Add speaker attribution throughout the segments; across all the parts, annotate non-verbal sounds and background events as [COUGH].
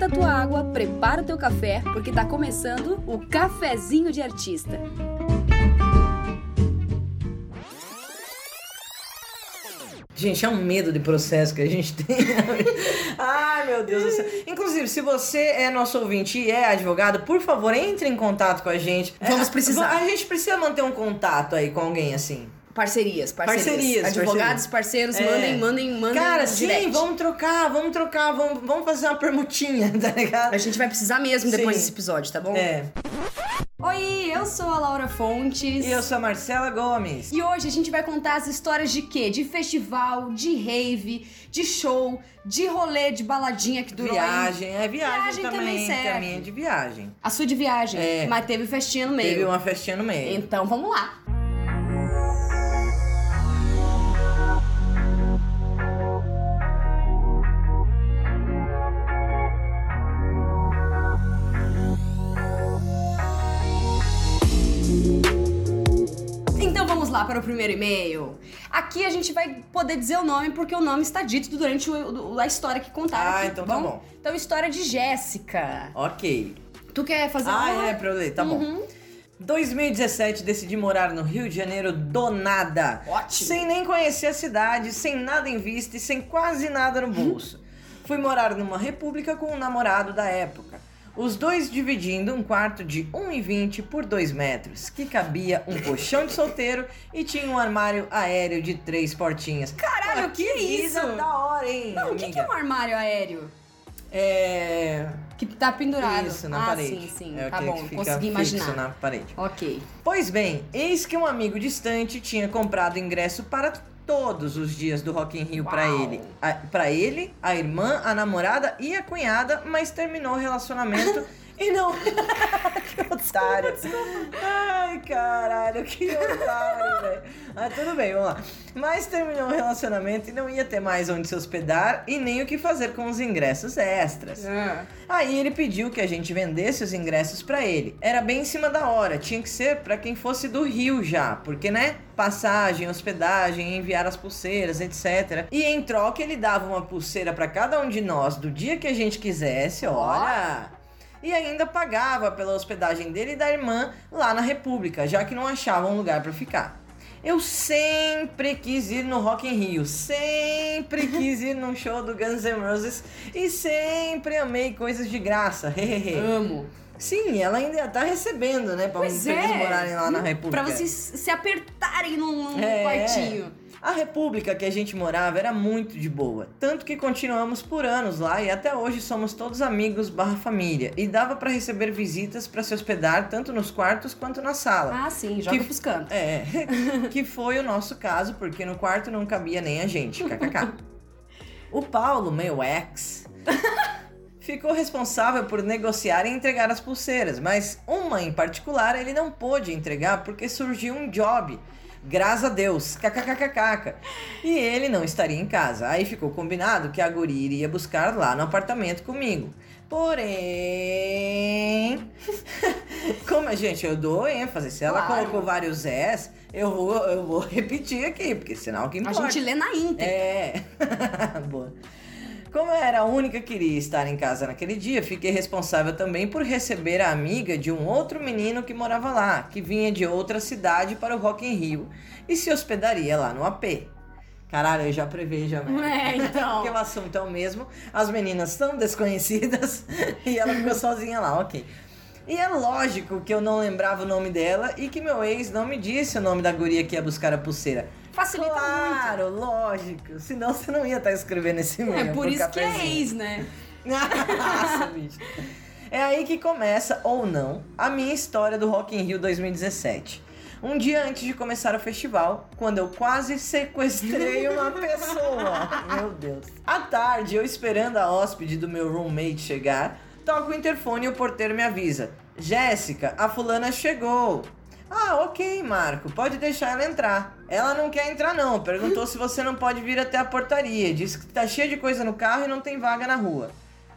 Speaker 1: esquenta a tua água, prepara o teu café, porque tá começando o Cafezinho de Artista.
Speaker 2: Gente, é um medo de processo que a gente [LAUGHS] tem. Ai, meu Deus do céu. Inclusive, se você é nosso ouvinte e é advogado, por favor, entre em contato com a gente.
Speaker 1: Vamos precisar.
Speaker 2: A gente precisa manter um contato aí com alguém assim.
Speaker 1: Parcerias, parcerias.
Speaker 2: Parcerias,
Speaker 1: Advogados, parceiros,
Speaker 2: É.
Speaker 1: mandem, mandem, mandem.
Speaker 2: Cara, sim,
Speaker 1: direct.
Speaker 2: vamos trocar, vamos trocar, vamos, vamos fazer uma permutinha, [LAUGHS] tá ligado?
Speaker 1: A gente vai precisar mesmo depois
Speaker 2: Sim.
Speaker 1: desse episódio, tá bom?
Speaker 2: É.
Speaker 1: Oi, eu sou a Laura Fontes.
Speaker 2: E eu sou a Marcela Gomes.
Speaker 1: E hoje a gente vai contar as histórias de quê? De festival, de rave, de show, de rolê, de baladinha que durou aí.
Speaker 2: Viagem, é viagem,
Speaker 1: Viagem também
Speaker 2: também,
Speaker 1: serve.
Speaker 2: a minha é de viagem.
Speaker 1: A sua de viagem,
Speaker 2: É.
Speaker 1: mas teve festinha no meio.
Speaker 2: Teve uma festinha no meio.
Speaker 1: Então vamos lá. Lá para o primeiro e-mail. Aqui a gente vai poder dizer o nome porque o nome está dito durante o- o- a história que contaram.
Speaker 2: Ah,
Speaker 1: aqui,
Speaker 2: então tá bom.
Speaker 1: Então, história de Jéssica.
Speaker 2: Ok.
Speaker 1: Tu quer fazer
Speaker 2: Ah,
Speaker 1: uma?
Speaker 2: é, pra eu ler, tá bom.
Speaker 1: Uhum.
Speaker 2: 2017 decidi morar no Rio de Janeiro do nada.
Speaker 1: Ótimo.
Speaker 2: Sem nem conhecer a cidade, sem nada em vista e sem quase nada no bolso. Fui morar numa república com um namorado da época. Os dois dividindo um quarto de 1,20 por 2 metros, que cabia um colchão de solteiro e tinha um armário aéreo de três portinhas.
Speaker 1: Caralho,
Speaker 2: Pô,
Speaker 1: que é
Speaker 2: vida
Speaker 1: isso?
Speaker 2: da hora, hein?
Speaker 1: Não, o que, que é um armário aéreo?
Speaker 2: É.
Speaker 1: Que tá pendurado.
Speaker 2: Isso, na
Speaker 1: ah,
Speaker 2: parede.
Speaker 1: sim, sim.
Speaker 2: É
Speaker 1: tá
Speaker 2: aquele
Speaker 1: bom,
Speaker 2: que
Speaker 1: consegui imaginar.
Speaker 2: na parede.
Speaker 1: Ok.
Speaker 2: Pois bem, eis que um amigo distante tinha comprado ingresso para todos os dias do Rock in Rio para ele. Para ele, a irmã, a namorada e a cunhada, mas terminou o relacionamento [LAUGHS] e não... [LAUGHS] que otário. Ai, caralho, que otário, velho. Mas tudo bem, vamos lá. Mas terminou o relacionamento e não ia ter mais onde se hospedar e nem o que fazer com os ingressos extras. Aí ele pediu que a gente vendesse os ingressos pra ele. Era bem em cima da hora, tinha que ser pra quem fosse do Rio já, porque né? Passagem, hospedagem, enviar as pulseiras, etc. E em troca ele dava uma pulseira pra cada um de nós do dia que a gente quisesse, olha. E ainda pagava pela hospedagem dele e da irmã lá na República, já que não achavam um lugar pra ficar. Eu sempre quis ir no Rock in Rio, sempre [LAUGHS] quis ir num show do Guns N' Roses e sempre amei coisas de graça. [LAUGHS]
Speaker 1: Amo.
Speaker 2: Sim, ela ainda tá recebendo, né? Pra,
Speaker 1: Pois
Speaker 2: eles
Speaker 1: é.
Speaker 2: morarem lá na República.
Speaker 1: Pra vocês se apertarem num, num
Speaker 2: É.
Speaker 1: quartinho.
Speaker 2: A república que a gente morava era muito de boa, tanto que continuamos por anos lá e até hoje somos todos amigos barra família. E dava pra receber visitas pra se hospedar tanto nos quartos quanto na sala.
Speaker 1: Ah, sim, joga
Speaker 2: Que-
Speaker 1: pros cantos.
Speaker 2: É, [LAUGHS] que foi o nosso caso, porque no quarto não cabia nem a gente, kkk. O Paulo, meu ex, [LAUGHS] ficou responsável por negociar e entregar as pulseiras, mas uma em particular ele não pôde entregar porque surgiu um job. Graças a Deus, kkkk. E ele não estaria em casa. Aí ficou combinado que a guria iria buscar lá no apartamento comigo. Porém, [LAUGHS] como a gente, eu dou ênfase. Se ela
Speaker 1: Claro.
Speaker 2: colocou vários S, eu vou, eu vou [LAUGHS] repetir aqui, porque senão que
Speaker 1: A
Speaker 2: importa.
Speaker 1: gente lê na íntegra.
Speaker 2: É. [LAUGHS] Boa. Como eu era a única que iria estar em casa naquele dia, fiquei responsável também por receber a amiga de um outro menino que morava lá, que vinha de outra cidade para o Rock in Rio e se hospedaria lá no AP. Caralho, eu já prevejo a merda.
Speaker 1: É, então. [LAUGHS]
Speaker 2: Porque o assunto é o mesmo, as meninas são desconhecidas [LAUGHS] e ela ficou sozinha lá, ok. E é lógico que eu não lembrava o nome dela e que meu ex não me disse o nome da guria que ia buscar a pulseira.
Speaker 1: Facilita muito.
Speaker 2: Claro, lógico. Senão você não ia estar escrevendo esse e-mail.
Speaker 1: É por isso que é
Speaker 2: cafezinho.
Speaker 1: ex, né? [LAUGHS]
Speaker 2: Nossa, bicho. É aí que começa, ou não, a minha história do Rock in Rio 2017. Um dia antes de começar o festival, quando eu quase sequestrei uma [LAUGHS] pessoa. Meu Deus. À tarde, eu esperando a hóspede do meu roommate chegar, toco o interfone e o porteiro me avisa: Jéssica, a fulana chegou. Ah, ok, Marco, pode deixar ela entrar. Ela não quer entrar, não. Perguntou se você não pode vir até a portaria. Disse que tá cheio de coisa no carro e não tem vaga na rua.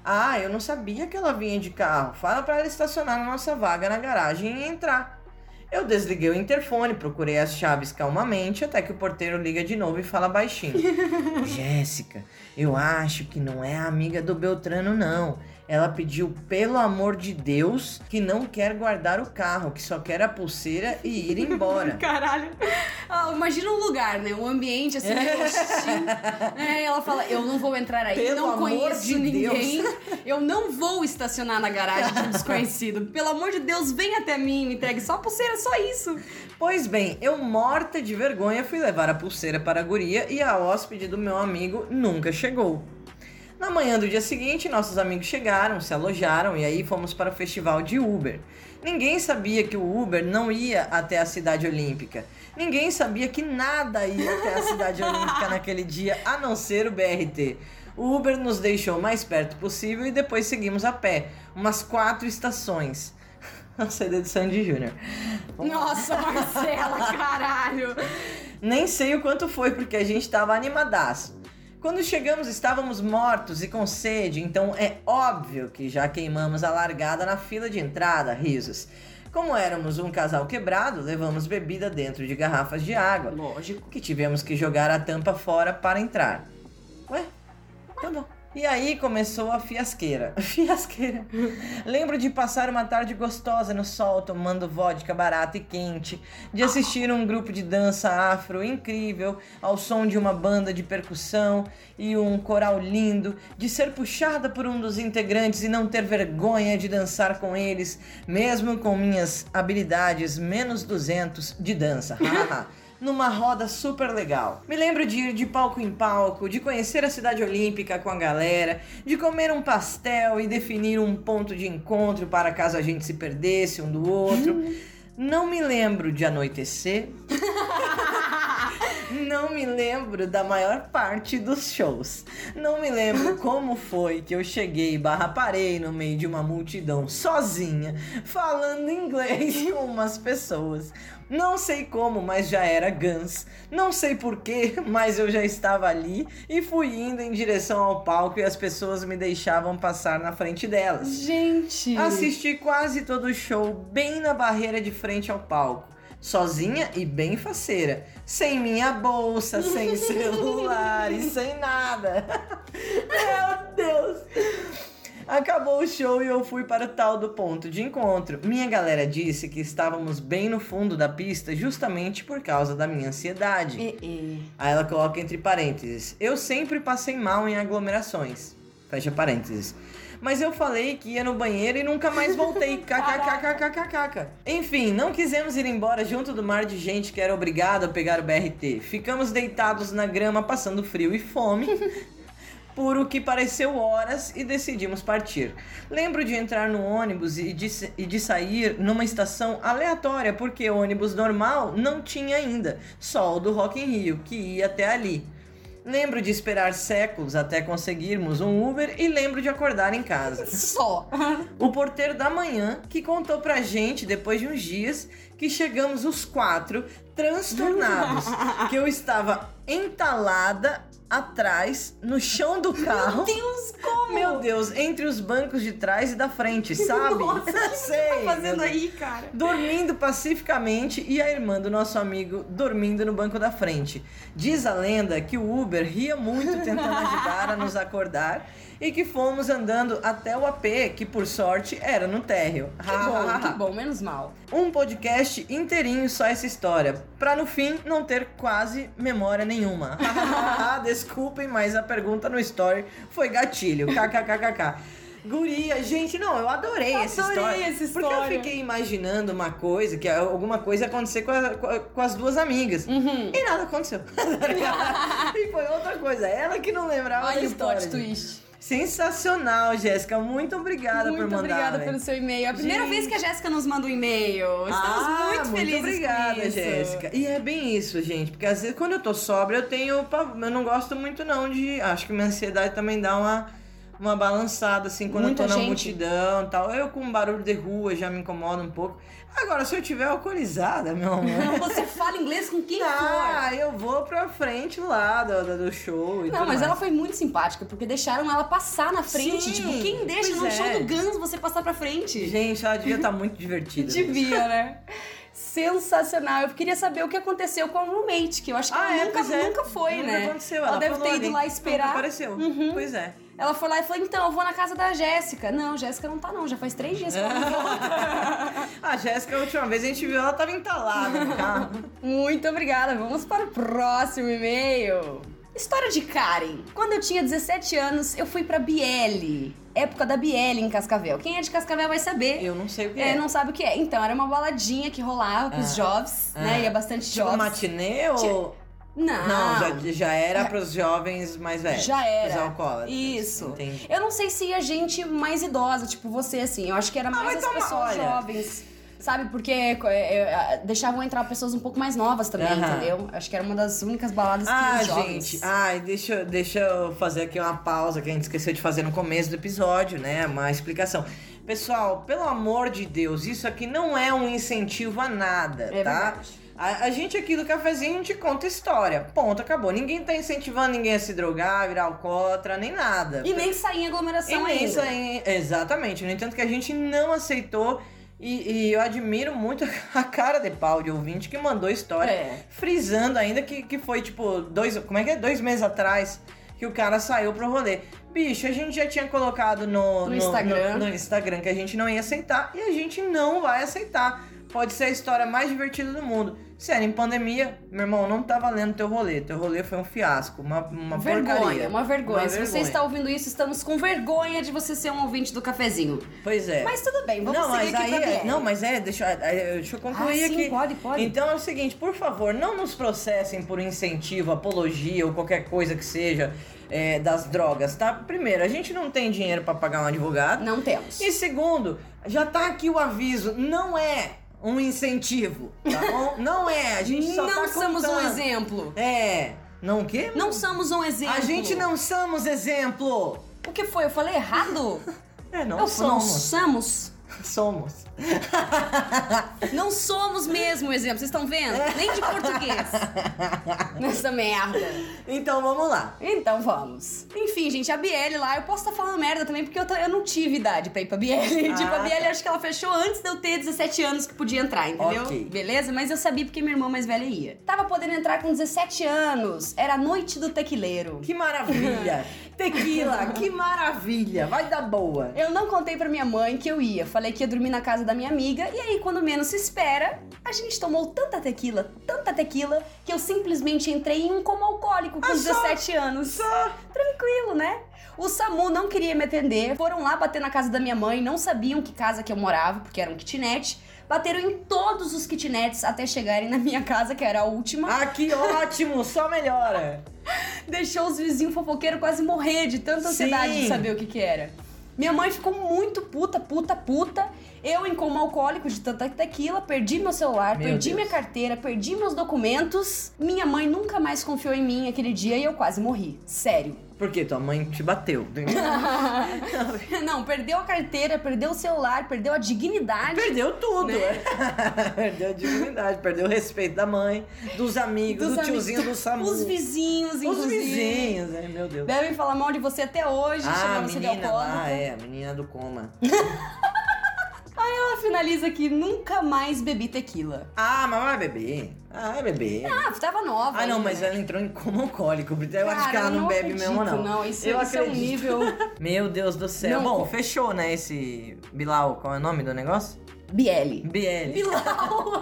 Speaker 2: Ah, eu não sabia que ela vinha de carro. Fala pra ela estacionar na nossa vaga na garagem e entrar. Eu desliguei o interfone, procurei as chaves calmamente, até que o porteiro liga de novo e fala baixinho: [LAUGHS] Jéssica, eu acho que não é a amiga do Beltrano, não. Ela pediu, pelo amor de Deus, que não quer guardar o carro, que só quer a pulseira e ir embora. [LAUGHS]
Speaker 1: Caralho. Ah, imagina um lugar, né? Um ambiente assim, hostil. É, ela fala: Eu não vou entrar aí,
Speaker 2: Pelo
Speaker 1: não
Speaker 2: amor
Speaker 1: conheço
Speaker 2: de
Speaker 1: ninguém. Eu não vou estacionar na garagem de um desconhecido. Pelo amor de Deus, vem até mim, me entregue só a pulseira, só isso.
Speaker 2: Pois bem, eu morta de vergonha fui levar a pulseira para a guria e a hóspede do meu amigo nunca chegou. Na manhã do dia seguinte, nossos amigos chegaram, se alojaram e aí fomos para o festival de Uber. Ninguém sabia que o Uber não ia até a cidade olímpica. Ninguém sabia que nada ia até a cidade olímpica naquele dia, a não ser o BRT. O Uber nos deixou o mais perto possível e depois seguimos a pé, umas quatro estações. [LAUGHS] A saída de Sandy Júnior.
Speaker 1: Nossa, Marcela, caralho.
Speaker 2: Nem sei o quanto foi, porque a gente tava animadaço. Quando chegamos, estávamos mortos e com sede, então é óbvio que já queimamos a largada na fila de entrada, risos. Como éramos um casal quebrado, levamos bebida dentro de garrafas de água,
Speaker 1: Lógico.
Speaker 2: que tivemos que jogar a tampa fora para entrar. Ué? Tá bom. E aí começou a fiasqueira. [LAUGHS] Fiasqueira. Lembro de passar uma tarde gostosa no sol, tomando vodka barata e quente, de assistir um grupo de dança afro incrível, ao som de uma banda de percussão e um coral lindo, de ser puxada por um dos integrantes e não ter vergonha de dançar com eles, mesmo com minhas habilidades menos 200 de dança. [LAUGHS] Numa roda super legal. Me lembro de ir de palco em palco, de conhecer a cidade olímpica com a galera, de comer um pastel e definir um ponto de encontro para caso a gente se perdesse um do outro. Não me lembro de anoitecer. [LAUGHS] Não me lembro da maior parte dos shows. Não me lembro [LAUGHS] como foi que eu cheguei barra parei no meio de uma multidão sozinha, falando inglês com umas pessoas. Não sei como, mas já era Guns. Não sei porquê, mas eu já estava ali e fui indo em direção ao palco e as pessoas me deixavam passar na frente delas.
Speaker 1: Gente.
Speaker 2: Assisti quase todo o show bem na barreira de frente ao palco. Sozinha e bem faceira. Sem minha bolsa, sem [LAUGHS] celular e sem nada. [LAUGHS] Meu Deus! Acabou o show e eu fui para o tal do ponto de encontro. Minha galera disse que estávamos bem no fundo da pista justamente por causa da minha ansiedade.
Speaker 1: E, e.
Speaker 2: Aí ela coloca entre parênteses: Eu sempre passei mal em aglomerações. Fecha parênteses. Mas eu falei que ia no banheiro e nunca mais voltei. [LAUGHS] KKKKKKK. Enfim, não quisemos ir embora junto do mar de gente que era obrigado a pegar o BRT. Ficamos deitados na grama, passando frio e fome. [LAUGHS] Por o que pareceu horas e decidimos partir. Lembro de entrar no ônibus e de, e de sair numa estação aleatória, porque o ônibus normal não tinha ainda, só o do Rock in Rio, que ia até ali. Lembro de esperar séculos até conseguirmos um Uber e lembro de acordar em casa. [LAUGHS]
Speaker 1: Só.
Speaker 2: O porteiro da manhã que contou pra gente, depois de uns dias, que chegamos os quatro transtornados, [LAUGHS] que eu estava entalada atrás, no chão do carro.
Speaker 1: Meu Deus, como?
Speaker 2: Meu Deus, entre os bancos de trás e da frente, [LAUGHS] sabe?
Speaker 1: Nossa, o [LAUGHS] que você
Speaker 2: Sei,
Speaker 1: tá fazendo aí, cara?
Speaker 2: Dormindo pacificamente e a irmã do nosso amigo dormindo no banco da frente. Diz a lenda que o Uber ria muito tentando ajudar a nos acordar e que fomos andando até o AP, que por sorte era no térreo.
Speaker 1: Que bom, que bom, menos mal.
Speaker 2: Um podcast inteirinho só essa história, pra no fim não ter quase memória nenhuma. [LAUGHS] Desculpem, mas a pergunta no story foi gatilho. KKKKK. Guria, gente, não, eu adorei, essa
Speaker 1: Adorei
Speaker 2: história.
Speaker 1: essa
Speaker 2: Porque eu
Speaker 1: história.
Speaker 2: fiquei imaginando uma coisa, que alguma coisa ia acontecer com, a- com as duas amigas.
Speaker 1: Uhum.
Speaker 2: E nada aconteceu. [LAUGHS] e foi outra coisa. Ela que não lembrava da
Speaker 1: Olha o
Speaker 2: história.
Speaker 1: plot twist.
Speaker 2: Sensacional, Jéssica. Muito obrigada
Speaker 1: Muito
Speaker 2: por mandar.
Speaker 1: obrigada
Speaker 2: velho.
Speaker 1: pelo seu e-mail. É a primeira
Speaker 2: Gente.
Speaker 1: vez que a Jéssica nos manda um e-mail. Estamos
Speaker 2: Ah,
Speaker 1: muito felizes
Speaker 2: obrigada,
Speaker 1: com isso.
Speaker 2: Jéssica. E é bem isso, gente, porque às vezes quando eu tô sóbria, eu tenho. Eu não gosto muito, não, de. Acho que minha ansiedade também dá uma, uma balançada, assim, quando
Speaker 1: Muita
Speaker 2: eu tô na
Speaker 1: gente.
Speaker 2: multidão e tal. Eu com barulho de rua já me incomoda um pouco. Agora, se eu tiver alcoolizada, meu [LAUGHS] amor.
Speaker 1: Você fala inglês com quem for.
Speaker 2: Ah, eu vou pra frente lá do, do- show e
Speaker 1: Não, mas
Speaker 2: mais.
Speaker 1: ela foi muito simpática, porque deixaram ela passar na frente.
Speaker 2: Sim,
Speaker 1: tipo, quem deixa no
Speaker 2: é.
Speaker 1: show do Guns você passar pra frente?
Speaker 2: Gente, ela devia estar [LAUGHS] muito divertida.
Speaker 1: Devia, né? Sensacional. Eu queria saber o que aconteceu com a roommate, que eu acho que
Speaker 2: Ah,
Speaker 1: ela
Speaker 2: é,
Speaker 1: nunca,
Speaker 2: é.
Speaker 1: nunca foi,
Speaker 2: Nunca
Speaker 1: né?
Speaker 2: aconteceu.
Speaker 1: Ela, deve
Speaker 2: falou
Speaker 1: ter ido
Speaker 2: ali,
Speaker 1: lá
Speaker 2: nunca
Speaker 1: esperar.
Speaker 2: apareceu.
Speaker 1: Uhum.
Speaker 2: Pois é.
Speaker 1: Ela foi lá e falou: então, eu vou na casa da Jéssica. Não, Jéssica não tá, não. Já faz três dias que ela não volta. [LAUGHS]
Speaker 2: A Jéssica, a última vez a gente viu, ela tava entalada no carro. [LAUGHS]
Speaker 1: Muito obrigada. Vamos para o próximo e-mail. História de Karen. Quando eu tinha 17 anos, eu fui pra Biele. Época da Biele em Cascavel. Quem é de Cascavel vai saber.
Speaker 2: Eu não sei o que
Speaker 1: É,
Speaker 2: é.
Speaker 1: não sabe o que é. Então, era uma baladinha que rolava com os
Speaker 2: Ah.
Speaker 1: jovens,
Speaker 2: Ah.
Speaker 1: né? Ia bastante
Speaker 2: Tipo
Speaker 1: jovens.
Speaker 2: matinê ou...
Speaker 1: Não,
Speaker 2: Não, já, já era pros jovens mais velhos.
Speaker 1: Já era.
Speaker 2: Os alcoólatras.
Speaker 1: Isso.
Speaker 2: Entendi.
Speaker 1: Eu não sei se ia gente mais idosa, tipo você, assim. Eu acho que era mais
Speaker 2: vai
Speaker 1: as pessoas
Speaker 2: olha.
Speaker 1: jovens. Sabe? Porque é, é, deixavam entrar pessoas um pouco mais novas também,
Speaker 2: Aham.
Speaker 1: entendeu? Acho que era uma das únicas baladas que
Speaker 2: Ah,
Speaker 1: os jovens.
Speaker 2: gente, ai, deixa, deixa eu fazer aqui uma pausa que a gente esqueceu de fazer no começo do episódio, né? Uma explicação. Pessoal, pelo amor de Deus, isso aqui não é um incentivo a nada,
Speaker 1: É
Speaker 2: tá?
Speaker 1: verdade.
Speaker 2: A, a gente aqui do cafezinho gente conta história. Ponto, acabou. Ninguém tá incentivando ninguém a se drogar, virar alcoólatra, nem nada.
Speaker 1: E nem sair em aglomeração
Speaker 2: E nem
Speaker 1: ainda.
Speaker 2: sair- Exatamente. No entanto, que a gente não aceitou. E, e eu admiro muito [LAUGHS] a cara de pau de ouvinte que mandou história,
Speaker 1: É.
Speaker 2: frisando ainda que, que foi tipo dois. Como é que é? Dois meses atrás que o cara saiu pro rolê. Bicho, a gente já tinha colocado no,
Speaker 1: No Instagram.
Speaker 2: no, no Instagram que a gente não ia aceitar e a gente não vai aceitar. Pode ser a história mais divertida do mundo. Se era em pandemia, meu irmão, não tá valendo teu rolê. Teu rolê foi um fiasco, uma, uma
Speaker 1: vergonha,
Speaker 2: porcaria.
Speaker 1: uma vergonha.
Speaker 2: Uma
Speaker 1: Se você
Speaker 2: vergonha.
Speaker 1: está ouvindo isso, estamos com vergonha de você ser um ouvinte do cafezinho.
Speaker 2: Pois é.
Speaker 1: Mas tudo bem, vamos
Speaker 2: não, mas
Speaker 1: aqui
Speaker 2: aí é, não, mas é, deixa, eu- é, deixa eu concluir
Speaker 1: Ah, sim,
Speaker 2: aqui.
Speaker 1: pode, pode.
Speaker 2: Então é o seguinte, por favor, não nos processem por incentivo, apologia ou qualquer coisa que seja é, das drogas, tá? Primeiro, a gente não tem dinheiro pra pagar um advogado.
Speaker 1: Não temos.
Speaker 2: E segundo, já tá aqui o aviso, não é um incentivo, tá bom? [LAUGHS] não é, a gente só
Speaker 1: não
Speaker 2: tá
Speaker 1: somos um exemplo.
Speaker 2: É, não o quê?
Speaker 1: Não somos um exemplo.
Speaker 2: A gente não somos exemplo.
Speaker 1: O que foi? Eu falei errado? [LAUGHS]
Speaker 2: É, não
Speaker 1: Eu não
Speaker 2: somos.
Speaker 1: somos. [LAUGHS]
Speaker 2: Somos.
Speaker 1: Não somos mesmo um exemplo. Vocês estão vendo? Nem de português. Nessa merda.
Speaker 2: Então vamos lá.
Speaker 1: Então vamos. Enfim, gente, a Biele lá, eu posso estar falando merda também, porque eu, eu não tive idade pra ir pra Biele.
Speaker 2: Ah,
Speaker 1: tipo, a Biele
Speaker 2: tá.
Speaker 1: Ela fechou antes de eu ter 17 anos que podia entrar, entendeu?
Speaker 2: Ok.
Speaker 1: Beleza? Mas eu sabia porque minha irmã mais velha ia. Tava podendo entrar com 17 anos. Era a noite do tequileiro.
Speaker 2: Que maravilha! [LAUGHS] Tequila, que maravilha! Vai dar boa!
Speaker 1: Eu não contei pra minha mãe que eu ia. Falei que ia dormir na casa da minha amiga. E aí, quando menos se espera, a gente tomou tanta tequila, tanta tequila, que eu simplesmente entrei em um coma alcoólico com
Speaker 2: Ah, só?
Speaker 1: 17 anos.
Speaker 2: Só!
Speaker 1: Tranquilo, né? O SAMU não queria me atender. Foram lá bater na casa da minha mãe. Não sabiam que casa que eu morava, porque era um kitnet. Bateram em todos os kitnets até chegarem na minha casa, que era a última.
Speaker 2: Ah, que ótimo! Só melhora! [LAUGHS]
Speaker 1: Deixou os vizinhos fofoqueiros quase morrer de tanta ansiedade
Speaker 2: Sim.
Speaker 1: de saber o que que era. Minha mãe ficou muito puta, puta, puta. Eu, em coma alcoólico de tanta tequila, perdi meu celular,
Speaker 2: Meu
Speaker 1: perdi
Speaker 2: Deus.
Speaker 1: minha carteira, perdi meus documentos. Minha mãe nunca mais confiou em mim aquele dia e eu quase morri. Sério.
Speaker 2: Por quê? Tua mãe te bateu. [LAUGHS] [LAUGHS]
Speaker 1: Não, perdeu a carteira, perdeu o celular, perdeu a dignidade.
Speaker 2: Perdeu tudo,
Speaker 1: Né?
Speaker 2: né? [LAUGHS] perdeu a dignidade, perdeu o respeito da mãe, dos amigos,
Speaker 1: Dos
Speaker 2: do
Speaker 1: amigos,
Speaker 2: tiozinho do SAMU.
Speaker 1: Os vizinhos,
Speaker 2: Os
Speaker 1: inclusive.
Speaker 2: vizinhos, ai meu Deus.
Speaker 1: Devem falar mal de você até hoje,
Speaker 2: Ah, a
Speaker 1: chamando você de alcoólatra.
Speaker 2: lá, é, a menina do coma.
Speaker 1: Ela finaliza aqui, nunca mais bebi tequila.
Speaker 2: Ah, mas vai beber. Ah, beber.
Speaker 1: Ah, tava nova.
Speaker 2: Ah, não, mas
Speaker 1: né?
Speaker 2: ela entrou em coma alcoólico. Eu acho
Speaker 1: Cara,
Speaker 2: que ela não,
Speaker 1: não
Speaker 2: bebe
Speaker 1: acredito,
Speaker 2: mesmo, não.
Speaker 1: não. Isso-
Speaker 2: eu
Speaker 1: isso é um nível- [LAUGHS]
Speaker 2: Meu Deus do céu.
Speaker 1: Não,
Speaker 2: Bom, fechou, né, esse Bilal. Qual é o nome do negócio?
Speaker 1: Biele.
Speaker 2: BL. [LAUGHS]
Speaker 1: Bilal!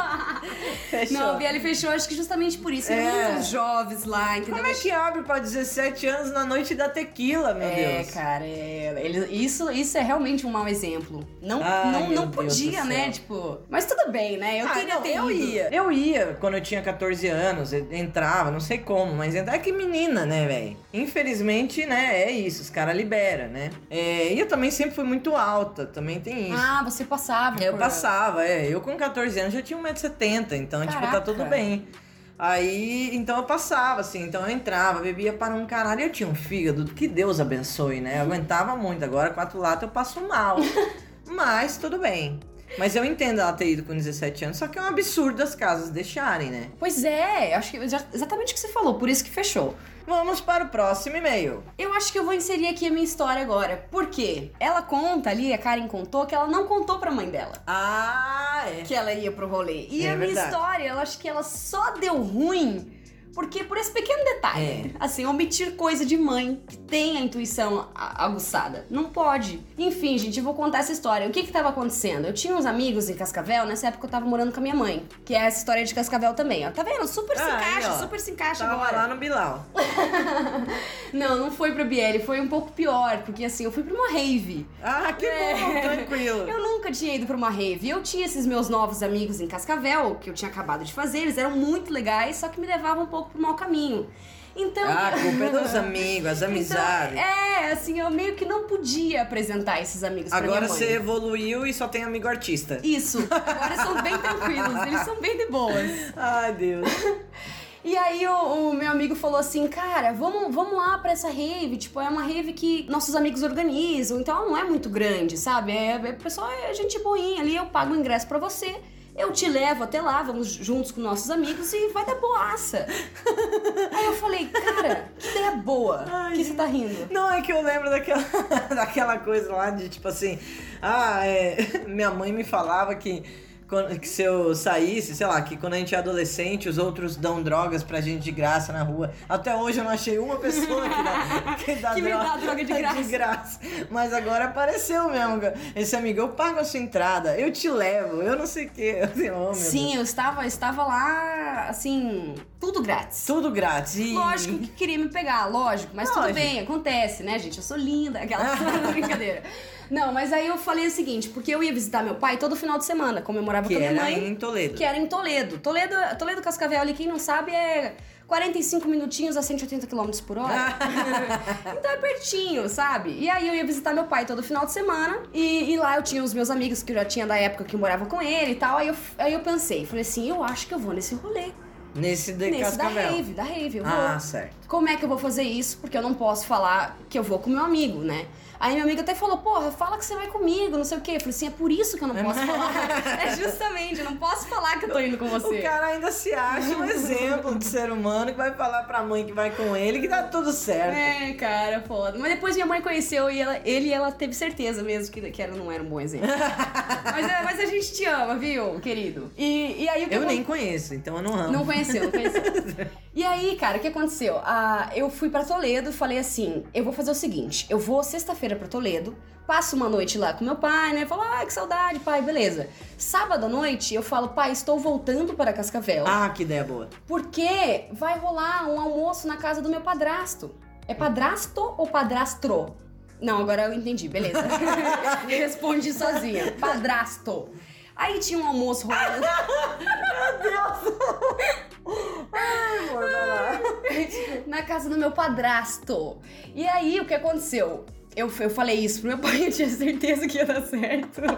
Speaker 2: Fechou.
Speaker 1: Não, Biele fechou, acho que justamente por isso.
Speaker 2: É.
Speaker 1: muitos jovens lá, entendeu?
Speaker 2: Como é que abre pra 17 anos na noite da tequila, meu
Speaker 1: É,
Speaker 2: Deus?
Speaker 1: cara, é, ele- isso, isso é realmente um mau exemplo. Não,
Speaker 2: Ai,
Speaker 1: não, não podia, né? Tipo. Mas tudo bem, né? Eu
Speaker 2: Ah,
Speaker 1: queria
Speaker 2: não,
Speaker 1: ter
Speaker 2: eu
Speaker 1: ido.
Speaker 2: ia. Eu ia quando eu tinha 14 anos, entrava, não sei como, mas entrava. É que menina, né, velho? Infelizmente, né, é isso, os caras liberam, né? É, e eu também sempre fui muito alta, também tem isso.
Speaker 1: Ah, você passava.
Speaker 2: Eu
Speaker 1: por-
Speaker 2: passava, é. Eu com 14 anos já tinha 1,70m, então, tipo, tá
Speaker 1: Caraca.
Speaker 2: tudo bem. Aí, então eu passava, assim, então eu entrava, bebia para um caralho. Eu tinha um fígado, que Deus abençoe, né? Eu aguentava muito, agora quatro latas eu passo mal. [LAUGHS] Mas tudo bem. Mas eu entendo ela ter ido com 17 anos, só que é um absurdo as casas deixarem, né?
Speaker 1: Pois é, acho que exatamente o que você falou, por isso que fechou.
Speaker 2: Vamos para o próximo e-mail.
Speaker 1: Eu acho que eu vou inserir aqui a minha história agora. Por quê? Ela conta ali, a Karen contou, que ela não contou pra mãe dela.
Speaker 2: Ah, é.
Speaker 1: Que ela ia pro rolê. E
Speaker 2: É
Speaker 1: a minha
Speaker 2: verdade.
Speaker 1: história, eu acho que ela só deu ruim porque por esse pequeno detalhe. Assim, omitir coisa de mãe que tem a intuição aguçada. Não pode. Enfim, gente, eu vou contar essa história. O que que tava acontecendo? Eu tinha uns amigos em Cascavel, nessa época eu tava morando com a minha mãe. Que é essa história de Cascavel também, ó. Tá vendo? Super se
Speaker 2: Ah, aí,
Speaker 1: encaixa,
Speaker 2: ó.
Speaker 1: super se encaixa
Speaker 2: Tava
Speaker 1: agora.
Speaker 2: lá no Bilal. [LAUGHS]
Speaker 1: Não, não foi pra Biele, foi um pouco pior, porque assim, eu fui pra uma rave.
Speaker 2: Ah, que
Speaker 1: É.
Speaker 2: bom, tranquilo.
Speaker 1: Eu nunca tinha ido pra uma rave. Eu tinha esses meus novos amigos em Cascavel, que eu tinha acabado de fazer, eles eram muito legais, só que me levavam um pouco pro mau caminho. Então.
Speaker 2: Ah, culpa é [LAUGHS] dos amigos, as amizades.
Speaker 1: Então, é, assim, eu meio que não podia apresentar esses amigos
Speaker 2: Agora você evoluiu e só tem amigo artista.
Speaker 1: Isso, agora são bem tranquilos, [LAUGHS] eles são bem de boas.
Speaker 2: Ai, Deus. [LAUGHS]
Speaker 1: E aí o, o meu amigo falou assim, cara, vamos, vamos lá pra essa rave. Tipo, é uma rave que nossos amigos organizam, então ela não é muito grande, sabe? É, é, pessoal é gente boinha ali, eu pago o ingresso pra você. Eu te levo até lá, vamos juntos com nossos amigos e vai dar boaça. [LAUGHS] aí eu falei, cara, que ideia boa.
Speaker 2: Ai,
Speaker 1: que você tá rindo?
Speaker 2: Não, é que eu lembro daquela, [LAUGHS] daquela coisa lá de tipo assim. Ah, é, [LAUGHS] minha mãe me falava que, quando- que se eu saísse, sei lá, que quando a gente é adolescente, os outros dão drogas pra gente de graça na rua. Até hoje eu não achei uma pessoa que dá, [LAUGHS] que dá,
Speaker 1: Que me dá droga de graça.
Speaker 2: graça. Mas agora apareceu mesmo. Esse amigo, eu pago a sua entrada, eu te levo, eu não sei o quê. [LAUGHS] Oh,
Speaker 1: Sim,
Speaker 2: Deus.
Speaker 1: eu estava, eu estava lá, assim, tudo grátis.
Speaker 2: Tudo grátis. E...
Speaker 1: Lógico que queria me pegar, lógico, mas tudo
Speaker 2: Lógico.
Speaker 1: bem, acontece, né, gente? Eu sou linda, aquela [LAUGHS] brincadeira. Não, mas aí eu falei o seguinte, porque eu ia visitar meu pai todo final de semana, como eu morava
Speaker 2: Que
Speaker 1: com a minha
Speaker 2: era
Speaker 1: mãe,
Speaker 2: em Toledo.
Speaker 1: que era em Toledo. Toledo, Toledo Cascavel ali, quem não sabe, é 45 minutinhos a 180 km por hora. [LAUGHS] então é pertinho, sabe? E aí eu ia visitar meu pai todo final de semana. E, e lá eu tinha os meus amigos que eu já tinha da época que morava com ele e tal. Aí eu, aí eu pensei, falei assim, eu acho que eu vou nesse rolê.
Speaker 2: Nesse de
Speaker 1: nesse da rave, da rave, eu vou.
Speaker 2: Ah, certo.
Speaker 1: Como é que eu vou fazer isso? Porque eu não posso falar que eu vou com meu amigo, né? Aí meu amigo até falou, porra, fala que você vai comigo, não sei o quê. Eu falei assim, é por isso que eu não posso [LAUGHS] falar. É justamente, eu não posso falar que eu tô indo com você.
Speaker 2: O cara ainda se acha um exemplo de ser humano que vai falar pra mãe que vai com ele que dá tudo certo.
Speaker 1: É, cara, foda. Mas depois minha mãe conheceu e ela, ele e ela teve certeza mesmo que, que ela não era um bom exemplo. [LAUGHS] mas, é, mas a gente te ama, viu, querido? E, e aí o que
Speaker 2: Eu nem conheço, então eu não amo.
Speaker 1: Não conheceu, não conheceu. [LAUGHS] E aí, cara, o que aconteceu? Ah, eu fui pra Toledo e falei assim: eu vou fazer o seguinte, eu vou sexta-feira pra Toledo, passo uma noite lá com meu pai, né? Falo, ai, que saudade, pai, beleza. Sábado à noite eu falo, pai, estou voltando para Cascavel,
Speaker 2: Ah, que ideia boa.
Speaker 1: porque vai rolar um almoço na casa do meu padrasto. É padrasto ou padrastro? Não, agora eu entendi, beleza. [LAUGHS] Me respondi sozinha. Padrasto. Aí tinha um almoço rolando. [LAUGHS]
Speaker 2: Amor, vai lá.
Speaker 1: na casa do meu padrasto. E aí, o que aconteceu? Eu, eu falei isso pro meu [LAUGHS] pai, eu tinha certeza que ia dar certo. [LAUGHS]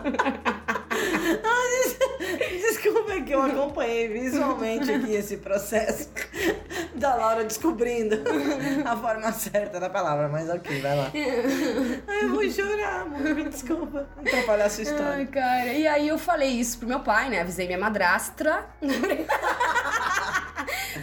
Speaker 2: Desculpa que eu acompanhei visualmente aqui esse processo [LAUGHS] da Laura descobrindo a forma certa da palavra, mas ok, vai lá. Ai, eu vou chorar, amor, me desculpa atrapalhar a sua
Speaker 1: Ai,
Speaker 2: história.
Speaker 1: cara. E aí eu falei isso pro meu pai, né? Avisei minha madrastra.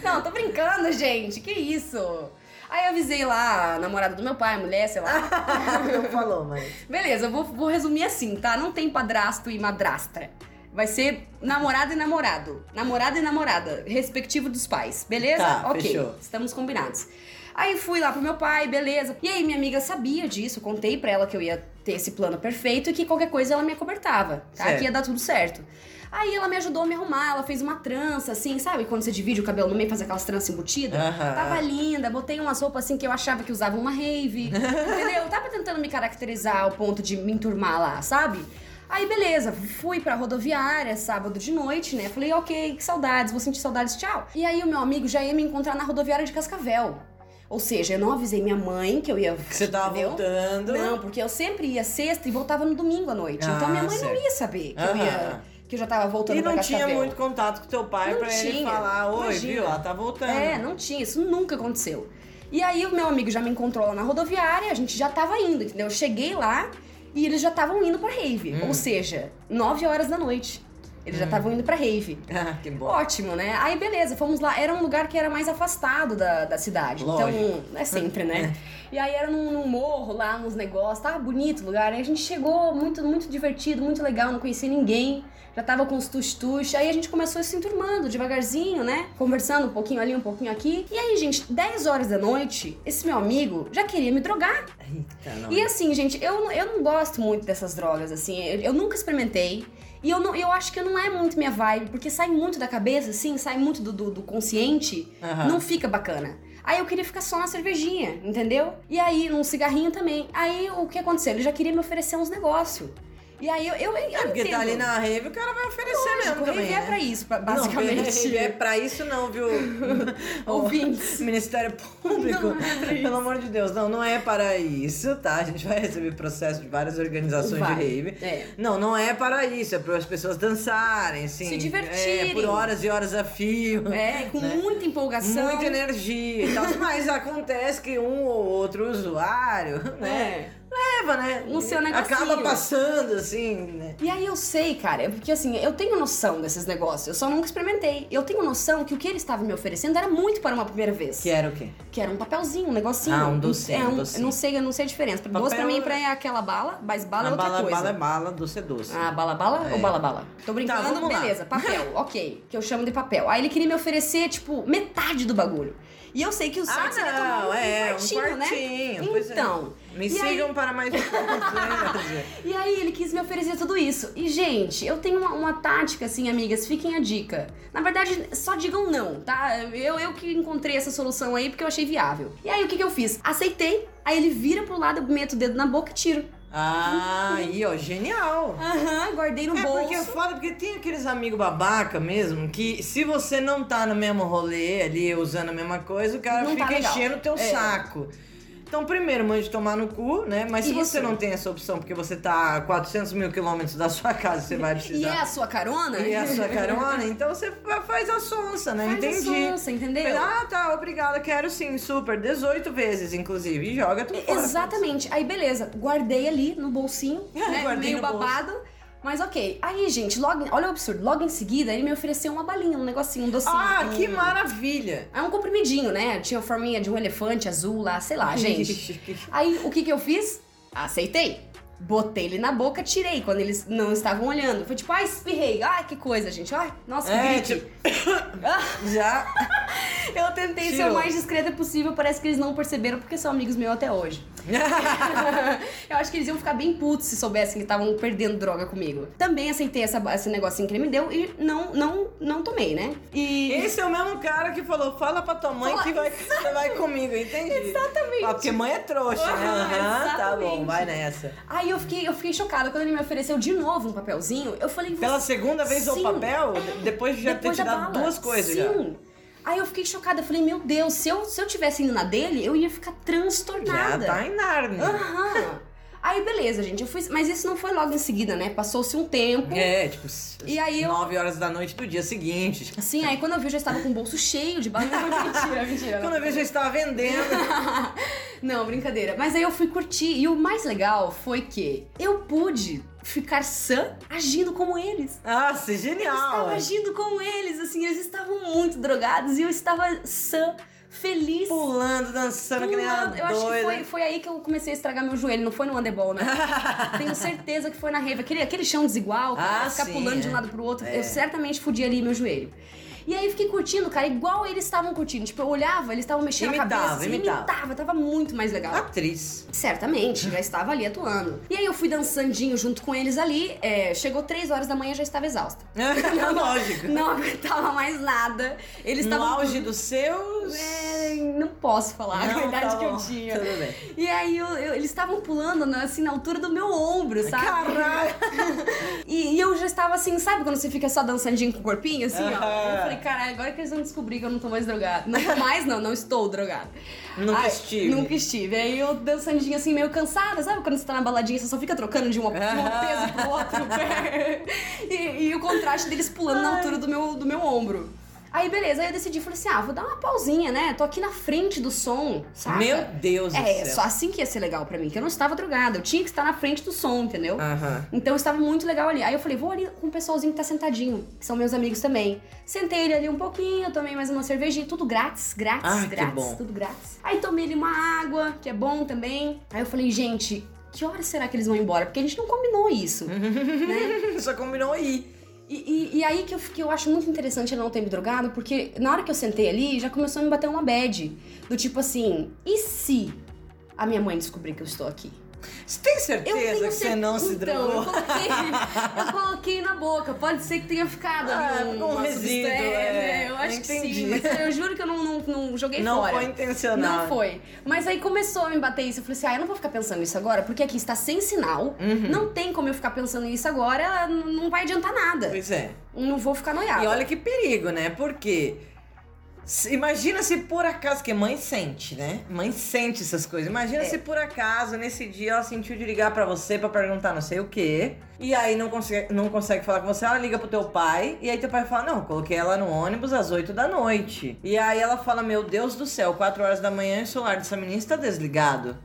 Speaker 1: Não, tô brincando, gente. Que isso? Aí eu avisei lá a namorada do meu pai, a mulher, sei lá. [LAUGHS]
Speaker 2: Não falou, mas...
Speaker 1: Beleza, eu vou, vou resumir assim, tá? Não tem padrasto e madrastra. Vai ser namorado e namorado. Namorada e namorada, respectivo dos pais. Beleza?
Speaker 2: Tá,
Speaker 1: ok.
Speaker 2: fechou.
Speaker 1: Estamos combinados. Aí fui lá pro meu pai, beleza. E aí minha amiga sabia disso, contei pra ela que eu ia ter esse plano perfeito e que qualquer coisa ela me acobertava, tá?
Speaker 2: Certo.
Speaker 1: Que ia dar tudo certo. Aí ela me ajudou a me arrumar, ela fez uma trança, assim, sabe? Quando você divide o cabelo no meio faz aquelas tranças embutidas.
Speaker 2: Aham.
Speaker 1: Tava linda, botei umas roupas assim que eu achava que usava uma rave. [LAUGHS] entendeu? Tava tentando me caracterizar ao ponto de me enturmar lá, sabe? Aí beleza, fui pra rodoviária sábado de noite, né? Falei, ok, que saudades, vou sentir saudades, tchau. E aí o meu amigo já ia me encontrar na rodoviária de Cascavel. Ou seja, eu não avisei minha mãe que eu ia.
Speaker 2: Que você tava
Speaker 1: entendeu?
Speaker 2: voltando.
Speaker 1: Não, porque eu sempre ia sexta e voltava no domingo à noite. então
Speaker 2: Ah,
Speaker 1: minha mãe
Speaker 2: certo.
Speaker 1: não ia saber que eu ia. Que eu já tava voltando
Speaker 2: E não tinha muito contato com teu pai pra ele falar, oi,
Speaker 1: imagina.
Speaker 2: viu, ela tá voltando.
Speaker 1: É, não tinha, isso nunca aconteceu. E aí o meu amigo já me encontrou lá na rodoviária, a gente já tava indo, entendeu? Eu cheguei lá e eles já estavam indo pra rave.
Speaker 2: Hum.
Speaker 1: Ou seja, 9 horas da noite. Eles já estavam indo pra rave. [LAUGHS]
Speaker 2: Ah, que bom.
Speaker 1: Ótimo, né? Aí beleza, fomos lá. Era um lugar que era mais afastado da, da cidade.
Speaker 2: Lógico.
Speaker 1: Então, é sempre, né? [LAUGHS] E aí era num, num morro lá, uns negócios. Tava bonito o lugar. Aí a gente chegou muito, muito divertido, muito legal, não conhecia ninguém. Já tava com os tus-tus. Aí a gente começou se enturmando devagarzinho, né? Conversando um pouquinho ali, um pouquinho aqui. E aí, gente, 10 horas da noite, esse meu amigo já queria me drogar.
Speaker 2: Eita, não.
Speaker 1: E assim, gente, eu, não- eu não gosto muito dessas drogas, assim. Eu, eu nunca experimentei. E eu, não, eu acho que não é muito minha vibe, porque sai muito da cabeça, assim, sai muito do, do, do consciente,
Speaker 2: Aham.
Speaker 1: não fica bacana. Aí eu queria ficar só na cervejinha, entendeu? E aí, num cigarrinho também. Aí o que aconteceu? Ele já queria me oferecer uns negócios. E aí eu, eu, eu
Speaker 2: É porque
Speaker 1: entendo.
Speaker 2: tá ali na rave, o cara vai oferecer mesmo
Speaker 1: Lógico,
Speaker 2: também,
Speaker 1: rave
Speaker 2: né?
Speaker 1: é pra isso, pra-
Speaker 2: Não,
Speaker 1: basicamente.
Speaker 2: rave é pra isso não, viu? [LAUGHS]
Speaker 1: Ouvintes.
Speaker 2: O [LAUGHS] Ministério Público.
Speaker 1: Não é isso.
Speaker 2: Pelo amor de Deus, não, não é para isso, tá? A gente vai receber processo de várias organizações
Speaker 1: Vai,
Speaker 2: de rave.
Speaker 1: é.
Speaker 2: Não, não é para isso, é para as pessoas dançarem, assim.
Speaker 1: Se divertirem.
Speaker 2: É, por horas e horas a fio.
Speaker 1: É, com
Speaker 2: né?
Speaker 1: muita empolgação.
Speaker 2: Muita energia e tal. Mas acontece que um ou outro usuário, né?
Speaker 1: É.
Speaker 2: Leva, né?
Speaker 1: No seu negocinho.
Speaker 2: Acaba passando, assim, né?
Speaker 1: E aí eu sei, cara, porque assim, eu tenho noção desses negócios, eu só nunca experimentei. Eu tenho noção que o que ele estava me oferecendo era muito para uma primeira vez.
Speaker 2: Que era o quê?
Speaker 1: Que era um papelzinho, um negocinho.
Speaker 2: Ah, um docinho,
Speaker 1: É,
Speaker 2: um docinho.
Speaker 1: eu não sei, eu não sei a diferença.
Speaker 2: Papel
Speaker 1: Doce pra mim
Speaker 2: é-
Speaker 1: pra é aquela bala, mas bala é
Speaker 2: a
Speaker 1: outra
Speaker 2: bala,
Speaker 1: coisa.
Speaker 2: bala é bala, doce é doce.
Speaker 1: Ah, bala, bala
Speaker 2: É.
Speaker 1: ou bala, bala? Tô brincando,
Speaker 2: Tá, vamos lá.
Speaker 1: beleza, papel, [LAUGHS] ok. Que eu chamo de papel. Aí ele queria me oferecer, tipo, metade do bagulho. E eu sei que o certo
Speaker 2: Ah,
Speaker 1: seria tomar
Speaker 2: não,
Speaker 1: um
Speaker 2: é, um
Speaker 1: quartinho,
Speaker 2: quartinho.
Speaker 1: né?
Speaker 2: pois é. Me
Speaker 1: e
Speaker 2: sigam
Speaker 1: aí-
Speaker 2: para mais? [LAUGHS]
Speaker 1: E aí ele quis me oferecer tudo isso. E, gente, eu tenho uma, uma tática, assim, amigas, fiquem a dica. Na verdade, só digam não, tá? Eu, eu que encontrei essa solução aí porque eu achei viável. E aí o que, que eu fiz? Aceitei, aí ele vira pro lado, meto o dedo na boca e tiro.
Speaker 2: Ah, aí, ó, genial.
Speaker 1: Aham, guardei no
Speaker 2: É
Speaker 1: bolso.
Speaker 2: porque é foda, porque tem aqueles amigos babaca mesmo, que se você não tá no mesmo rolê ali, usando a mesma coisa, o cara
Speaker 1: Não tá
Speaker 2: fica
Speaker 1: legal.
Speaker 2: enchendo o teu
Speaker 1: É.
Speaker 2: saco. Então, primeiro, mande tomar no cu, né? Mas se
Speaker 1: Isso.
Speaker 2: você não tem essa opção, porque você tá a 400 mil quilômetros da sua casa, você vai
Speaker 1: E
Speaker 2: precisar...
Speaker 1: é a sua carona?
Speaker 2: E a sua carona, então você fa- faz a sonsa, né?
Speaker 1: Faz a
Speaker 2: Entendi.
Speaker 1: sonsa, entendeu?
Speaker 2: Ah, tá, obrigada, quero sim, super. 18 vezes, inclusive. E joga tudo fora.
Speaker 1: Exatamente. Aí, beleza, guardei ali no bolsinho, [LAUGHS] né?
Speaker 2: Guardei
Speaker 1: meio
Speaker 2: no bolso.
Speaker 1: Mas ok. Aí, gente, logo, olha o absurdo. Logo em seguida, ele me ofereceu uma balinha, um negocinho, um docinho.
Speaker 2: Ah,
Speaker 1: um-
Speaker 2: que maravilha!
Speaker 1: É um comprimidinho, né? Tinha a forminha de um elefante azul lá, sei lá, [LAUGHS] gente. [LAUGHS] Aí, o que que eu fiz? Aceitei. Botei ele na boca, tirei quando eles não estavam olhando. Foi tipo, ai, espirrei. Ai, que coisa, gente. Ai, nossa, que
Speaker 2: É,
Speaker 1: gripe.
Speaker 2: tipo,
Speaker 1: Ah, [LAUGHS]
Speaker 2: já.
Speaker 1: eu tentei ser o mais discreta possível, parece que eles não perceberam porque são amigos meus até hoje. [LAUGHS] eu acho que eles iam ficar bem putos se soubessem que estavam perdendo droga comigo. Também aceitei essa, esse negocinho que ele me deu e não, não, não tomei, né? E.
Speaker 2: Esse é o mesmo cara que falou: fala pra tua mãe
Speaker 1: Fala-
Speaker 2: que vai, você vai comigo, entendi.
Speaker 1: Exatamente.
Speaker 2: Ah, porque mãe é trouxa, né? [LAUGHS]
Speaker 1: Aham,
Speaker 2: tá bom, vai nessa.
Speaker 1: Aí eu fiquei, eu fiquei chocada quando ele me ofereceu de novo um papelzinho. Eu falei,
Speaker 2: Pela
Speaker 1: "Você-
Speaker 2: segunda vez o
Speaker 1: Sim,
Speaker 2: papel,
Speaker 1: é.
Speaker 2: depois de já
Speaker 1: Depois
Speaker 2: ter te
Speaker 1: da
Speaker 2: dado
Speaker 1: bala.
Speaker 2: duas coisas
Speaker 1: Sim.
Speaker 2: já.
Speaker 1: Aí eu fiquei chocada. Eu falei, meu Deus, se eu, se eu tivesse indo na dele, eu ia ficar
Speaker 2: Já
Speaker 1: transtornada.
Speaker 2: tá em Narnia.
Speaker 1: Aham. Aí beleza, gente. Eu fui. Mas isso não foi logo em seguida, né? Passou-se um tempo.
Speaker 2: É, tipo,
Speaker 1: E aí eu-
Speaker 2: 9 horas da noite do dia seguinte.
Speaker 1: Assim, aí quando eu vi, eu já estava com o bolso cheio de bala. [LAUGHS] mentira, mentira.
Speaker 2: Quando eu vi, já estava vendendo. [LAUGHS]
Speaker 1: Não, brincadeira. Mas aí eu fui curtir. E o mais legal foi que eu pude ficar sã agindo como eles.
Speaker 2: Nossa,
Speaker 1: Eu estava
Speaker 2: genial.
Speaker 1: agindo como eles, assim, eles estavam muito drogados e eu estava sã, feliz.
Speaker 2: Pulando, dançando que nem uma
Speaker 1: Pulando. Eu acho que foi, foi aí que eu comecei a estragar meu joelho, não foi no handebol, né? [LAUGHS] Tenho certeza que foi na rave. Aquele, aquele chão desigual, cara,
Speaker 2: Ah,
Speaker 1: ficar
Speaker 2: sim,
Speaker 1: pulando de um
Speaker 2: é.
Speaker 1: lado pro outro.
Speaker 2: É.
Speaker 1: Eu certamente fudi ali meu joelho. E aí eu fiquei curtindo, cara, igual eles estavam curtindo. Tipo, eu olhava, eles estavam mexendo a
Speaker 2: Imitava,
Speaker 1: cabeça, assim,
Speaker 2: imitava.
Speaker 1: imitava, tava muito mais legal.
Speaker 2: Atriz.
Speaker 1: Certamente, já estava ali atuando. E aí eu fui dançandinho junto com eles ali. é, chegou três horas da manhã, já estava exausta. [LAUGHS]
Speaker 2: Lógico.
Speaker 1: Não aguentava mais nada. Eles
Speaker 2: No
Speaker 1: estavam.
Speaker 2: auge dos seus.
Speaker 1: É, não posso falar
Speaker 2: Não,
Speaker 1: a idade
Speaker 2: tá
Speaker 1: que eu tinha.
Speaker 2: Tudo bem.
Speaker 1: E aí eu- eu- eles estavam pulando na- assim na altura do meu ombro, sabe?
Speaker 2: Caralho! [LAUGHS]
Speaker 1: E, e eu já estava assim, sabe quando você fica só dançandinho com o corpinho, assim, ó?
Speaker 2: Aham.
Speaker 1: Eu falei, caralho, agora que eles vão descobrir que eu não tô mais drogada. Não tô mais, não, não estou drogada.
Speaker 2: Nunca
Speaker 1: Ai,
Speaker 2: estive.
Speaker 1: Nunca estive. Aí eu dançandinho assim, meio cansada, sabe? Quando você tá na baladinha, você só fica trocando de, uma, um
Speaker 2: Aham.
Speaker 1: peso pro outro. [LAUGHS] e, e o contraste deles pulando na altura do meu, do meu ombro. Aí, beleza, aí eu decidi, falei assim, ah, vou dar uma pausinha, né? Tô aqui na frente do som, sabe?
Speaker 2: Meu Deus do
Speaker 1: É,
Speaker 2: céu.
Speaker 1: só assim que ia ser legal pra mim, que eu não estava drogada, eu tinha que estar na frente do som, entendeu? Então estava muito legal ali. Aí eu falei, vou ali com o pessoalzinho que tá sentadinho, que são meus amigos também. Sentei ele ali um pouquinho, tomei mais uma cervejinha, tudo grátis, grátis,
Speaker 2: Ah,
Speaker 1: grátis, tudo grátis. Aí tomei ali uma água, que é bom também. Aí eu falei, gente, que horas será que eles vão embora? Porque a gente não combinou isso, [LAUGHS] né?
Speaker 2: Só combinou aí.
Speaker 1: E, e- e aí que eu, que eu acho muito interessante ele não ter me drogado, porque na hora que eu sentei ali, já começou a me bater uma bad. Do tipo assim, e se a minha mãe descobrir que eu estou aqui?
Speaker 2: Você tem certeza que você não se
Speaker 1: então,
Speaker 2: drogou?
Speaker 1: Eu coloquei, eu coloquei na boca. Pode ser que tenha ficado
Speaker 2: Ah,
Speaker 1: um,
Speaker 2: um resíduo,
Speaker 1: substância,
Speaker 2: é.
Speaker 1: né? Eu acho
Speaker 2: Entendi.
Speaker 1: que sim. Mas eu juro que eu não, não, não joguei
Speaker 2: Não
Speaker 1: fora.
Speaker 2: foi intencional.
Speaker 1: Não foi. Mas aí começou a me bater isso. Eu falei assim: ah, eu não vou ficar pensando nisso agora, porque aqui está sem sinal.
Speaker 2: Uhum.
Speaker 1: Não tem como eu ficar pensando nisso agora, não vai adiantar nada.
Speaker 2: Pois é.
Speaker 1: Não vou ficar noiada.
Speaker 2: E olha que perigo, né? Porque imagina se por acaso, que mãe sente, né? Mãe sente essas coisas. Imagina
Speaker 1: É.
Speaker 2: se por acaso nesse dia ela sentiu de ligar pra você pra perguntar não sei o quê. E aí não consegue, não consegue falar com você, ela liga pro teu pai. E aí teu pai fala: Não, coloquei ela no ônibus às 8 da noite. E aí ela fala: Meu Deus do céu, 4 horas da manhã e o celular dessa menina está desligado.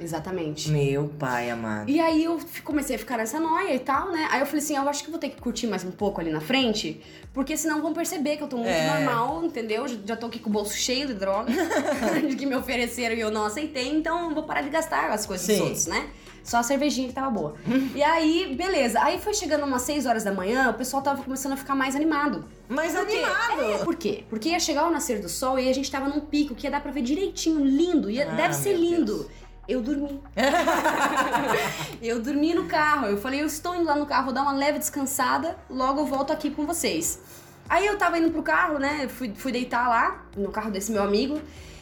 Speaker 1: Exatamente.
Speaker 2: Meu pai amado.
Speaker 1: E aí eu comecei a ficar nessa noia e tal, né? Aí eu falei assim, eu acho que vou ter que curtir mais um pouco ali na frente, porque senão vão perceber que eu tô muito
Speaker 2: É.
Speaker 1: normal, entendeu? Já, já tô aqui com o bolso cheio de droga, [LAUGHS] de que me ofereceram e eu não aceitei, então eu vou parar de gastar as coisas dos
Speaker 2: Sim.
Speaker 1: outros, né? Só a cervejinha que tava boa. [LAUGHS] e aí, beleza. Aí foi chegando umas 6 horas da manhã, o pessoal tava começando a ficar mais animado. Por quê?
Speaker 2: animado!
Speaker 1: É, por quê? Porque ia chegar o nascer do sol e a gente tava num pico que ia dar pra ver direitinho, lindo, ia,
Speaker 2: Ah,
Speaker 1: deve ser lindo.
Speaker 2: Deus.
Speaker 1: Eu dormi. eu dormi no carro. Eu falei, eu estou indo lá no carro, vou dar uma leve descansada, logo eu volto aqui com vocês. Aí eu tava indo pro carro, né? Fui, fui deitar lá, no carro desse meu amigo.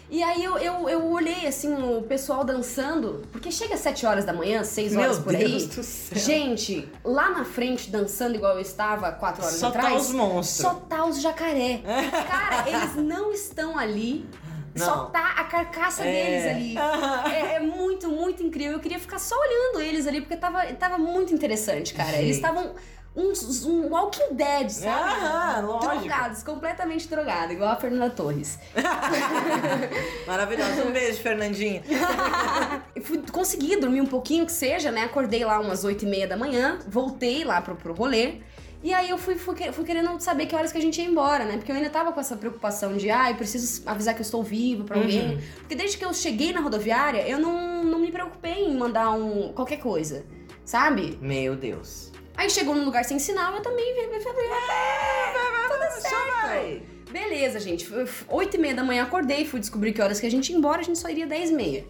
Speaker 1: E aí eu, eu, eu olhei assim o pessoal dançando, porque chega às 7 horas da manhã, 6 horas
Speaker 2: Meu
Speaker 1: por
Speaker 2: Deus
Speaker 1: aí.
Speaker 2: do céu.
Speaker 1: Gente, lá na frente, dançando igual eu estava 4 horas
Speaker 2: Só
Speaker 1: atrás.
Speaker 2: tá os monstros.
Speaker 1: Só tá os jacaré. Cara, eles não estão ali. Só
Speaker 2: Não.
Speaker 1: tá a carcaça
Speaker 2: É.
Speaker 1: deles ali. [LAUGHS] É, é muito, muito incrível. Eu queria ficar só olhando eles ali, porque tava, tava muito interessante, cara. Eles
Speaker 2: Gente.
Speaker 1: estavam uns, um Walking Dead, sabe?
Speaker 2: Aham, lógico.
Speaker 1: Drogados, completamente drogados, igual a Fernanda Torres. [LAUGHS]
Speaker 2: Maravilhoso. Um beijo, Fernandinha. [LAUGHS]
Speaker 1: Eu fui, consegui dormir um pouquinho, que seja, né? Acordei lá umas 8 e meia da manhã, voltei lá pro, pro rolê. E aí eu fui, fui, fui querendo saber que horas que a gente ia embora, né? Porque eu ainda tava com essa preocupação de, ah, eu preciso avisar que eu estou vivo pra alguém. Porque desde que eu cheguei na rodoviária, eu não, não me preocupei em mandar um qualquer coisa, sabe?
Speaker 2: Meu Deus.
Speaker 1: Aí chegou num lugar sem sinal, eu também falei, ah, tudo
Speaker 2: Só
Speaker 1: certo. Beleza, gente. Oito e meia da manhã acordei, fui descobrir que horas que a gente ia embora, a gente só iria dez e meia.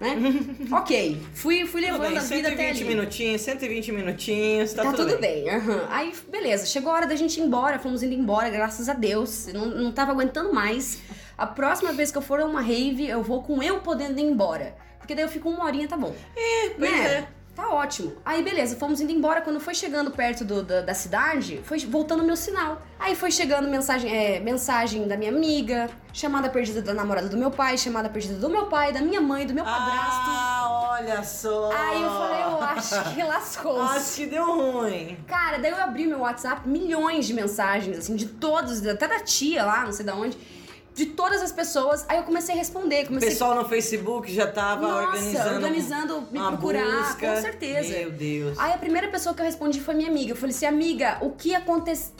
Speaker 1: Né? [LAUGHS] ok, fui, fui levando
Speaker 2: bem,
Speaker 1: a vida até
Speaker 2: 120
Speaker 1: ali.
Speaker 2: minutinhos, 120 minutinhos, tá,
Speaker 1: Tá,
Speaker 2: tudo,
Speaker 1: tudo
Speaker 2: bem.
Speaker 1: bem. aham. Aí, beleza, chegou a hora da gente ir embora, fomos indo embora, graças a Deus. Eu Não, não tava aguentando mais. A próxima vez que eu for a uma rave, eu vou com eu podendo ir embora. Porque daí eu fico uma horinha, tá bom.
Speaker 2: pois
Speaker 1: né?
Speaker 2: é.
Speaker 1: Tá ótimo. Aí, beleza, fomos indo embora. Quando foi chegando perto do- da, da cidade, foi voltando o meu sinal. Aí foi chegando mensagem, é, mensagem da minha amiga, chamada perdida da namorada do meu pai, chamada perdida do meu pai, da minha mãe, do meu padrasto.
Speaker 2: Ah, olha só.
Speaker 1: Aí eu falei, eu acho que lascou-se. [LAUGHS]
Speaker 2: Acho que deu ruim.
Speaker 1: Cara, daí eu abri meu WhatsApp, milhões de mensagens, assim, de todos, até da tia lá, não sei de onde, de todas as pessoas. Aí eu comecei a responder,
Speaker 2: O
Speaker 1: comecei
Speaker 2: pessoal no Facebook já tava
Speaker 1: Nossa,
Speaker 2: organizando,
Speaker 1: organizando me procurar,
Speaker 2: busca.
Speaker 1: com certeza.
Speaker 2: Meu Deus.
Speaker 1: Aí a primeira pessoa que eu respondi foi minha amiga. Eu falei assim, amiga, o que aconteceu?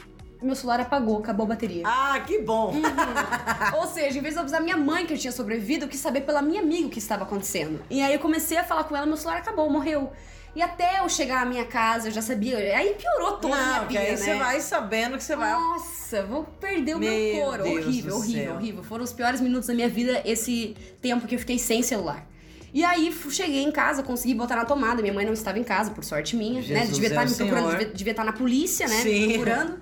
Speaker 1: Meu celular apagou, acabou a bateria.
Speaker 2: Ah, que bom. [LAUGHS]
Speaker 1: Ou seja, em vez de eu avisar minha mãe que eu tinha sobrevivido, eu quis saber pela minha amiga o que estava acontecendo. E aí eu comecei a falar com ela, meu celular acabou, morreu. E até eu chegar à minha casa, eu já sabia. Aí piorou toda a minha
Speaker 2: Não,
Speaker 1: pilha,
Speaker 2: aí
Speaker 1: né?
Speaker 2: você vai sabendo que você vai...
Speaker 1: Nossa, vou perder o meu,
Speaker 2: Meu
Speaker 1: couro.
Speaker 2: Deus
Speaker 1: horrível, horrível,
Speaker 2: céu.
Speaker 1: horrível. Foram os piores minutos da minha vida esse tempo que eu fiquei sem celular. E aí cheguei em casa, consegui botar na tomada. Minha mãe não estava em casa, por sorte minha, né?
Speaker 2: Jesus
Speaker 1: Devia
Speaker 2: é
Speaker 1: estar
Speaker 2: o
Speaker 1: me procurando, devia, devia estar na polícia, né?
Speaker 2: Sim.
Speaker 1: Me procurando.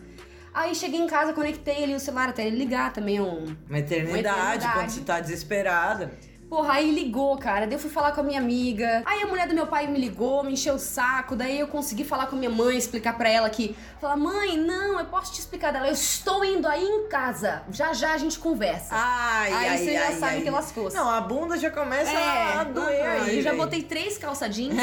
Speaker 1: Aí cheguei em casa, conectei ali o celular até ele ligar também. Um...
Speaker 2: Uma eternidade,
Speaker 1: Uma eternidade.
Speaker 2: quando você tá desesperada.
Speaker 1: Porra, aí ligou, cara. Daí eu fui falar com a minha amiga. Aí a mulher do meu pai me ligou, me encheu o saco. Daí eu consegui falar com a minha mãe, explicar pra ela que. Falar, mãe, não, eu posso te explicar dela. Eu estou indo aí em casa. Já já a gente conversa.
Speaker 2: Ai,
Speaker 1: aí
Speaker 2: ai,
Speaker 1: você já
Speaker 2: ai,
Speaker 1: sabe
Speaker 2: ai.
Speaker 1: que lascou.
Speaker 2: Não, a bunda já começa
Speaker 1: É,
Speaker 2: a doer aí.
Speaker 1: Eu já botei três calça jeans.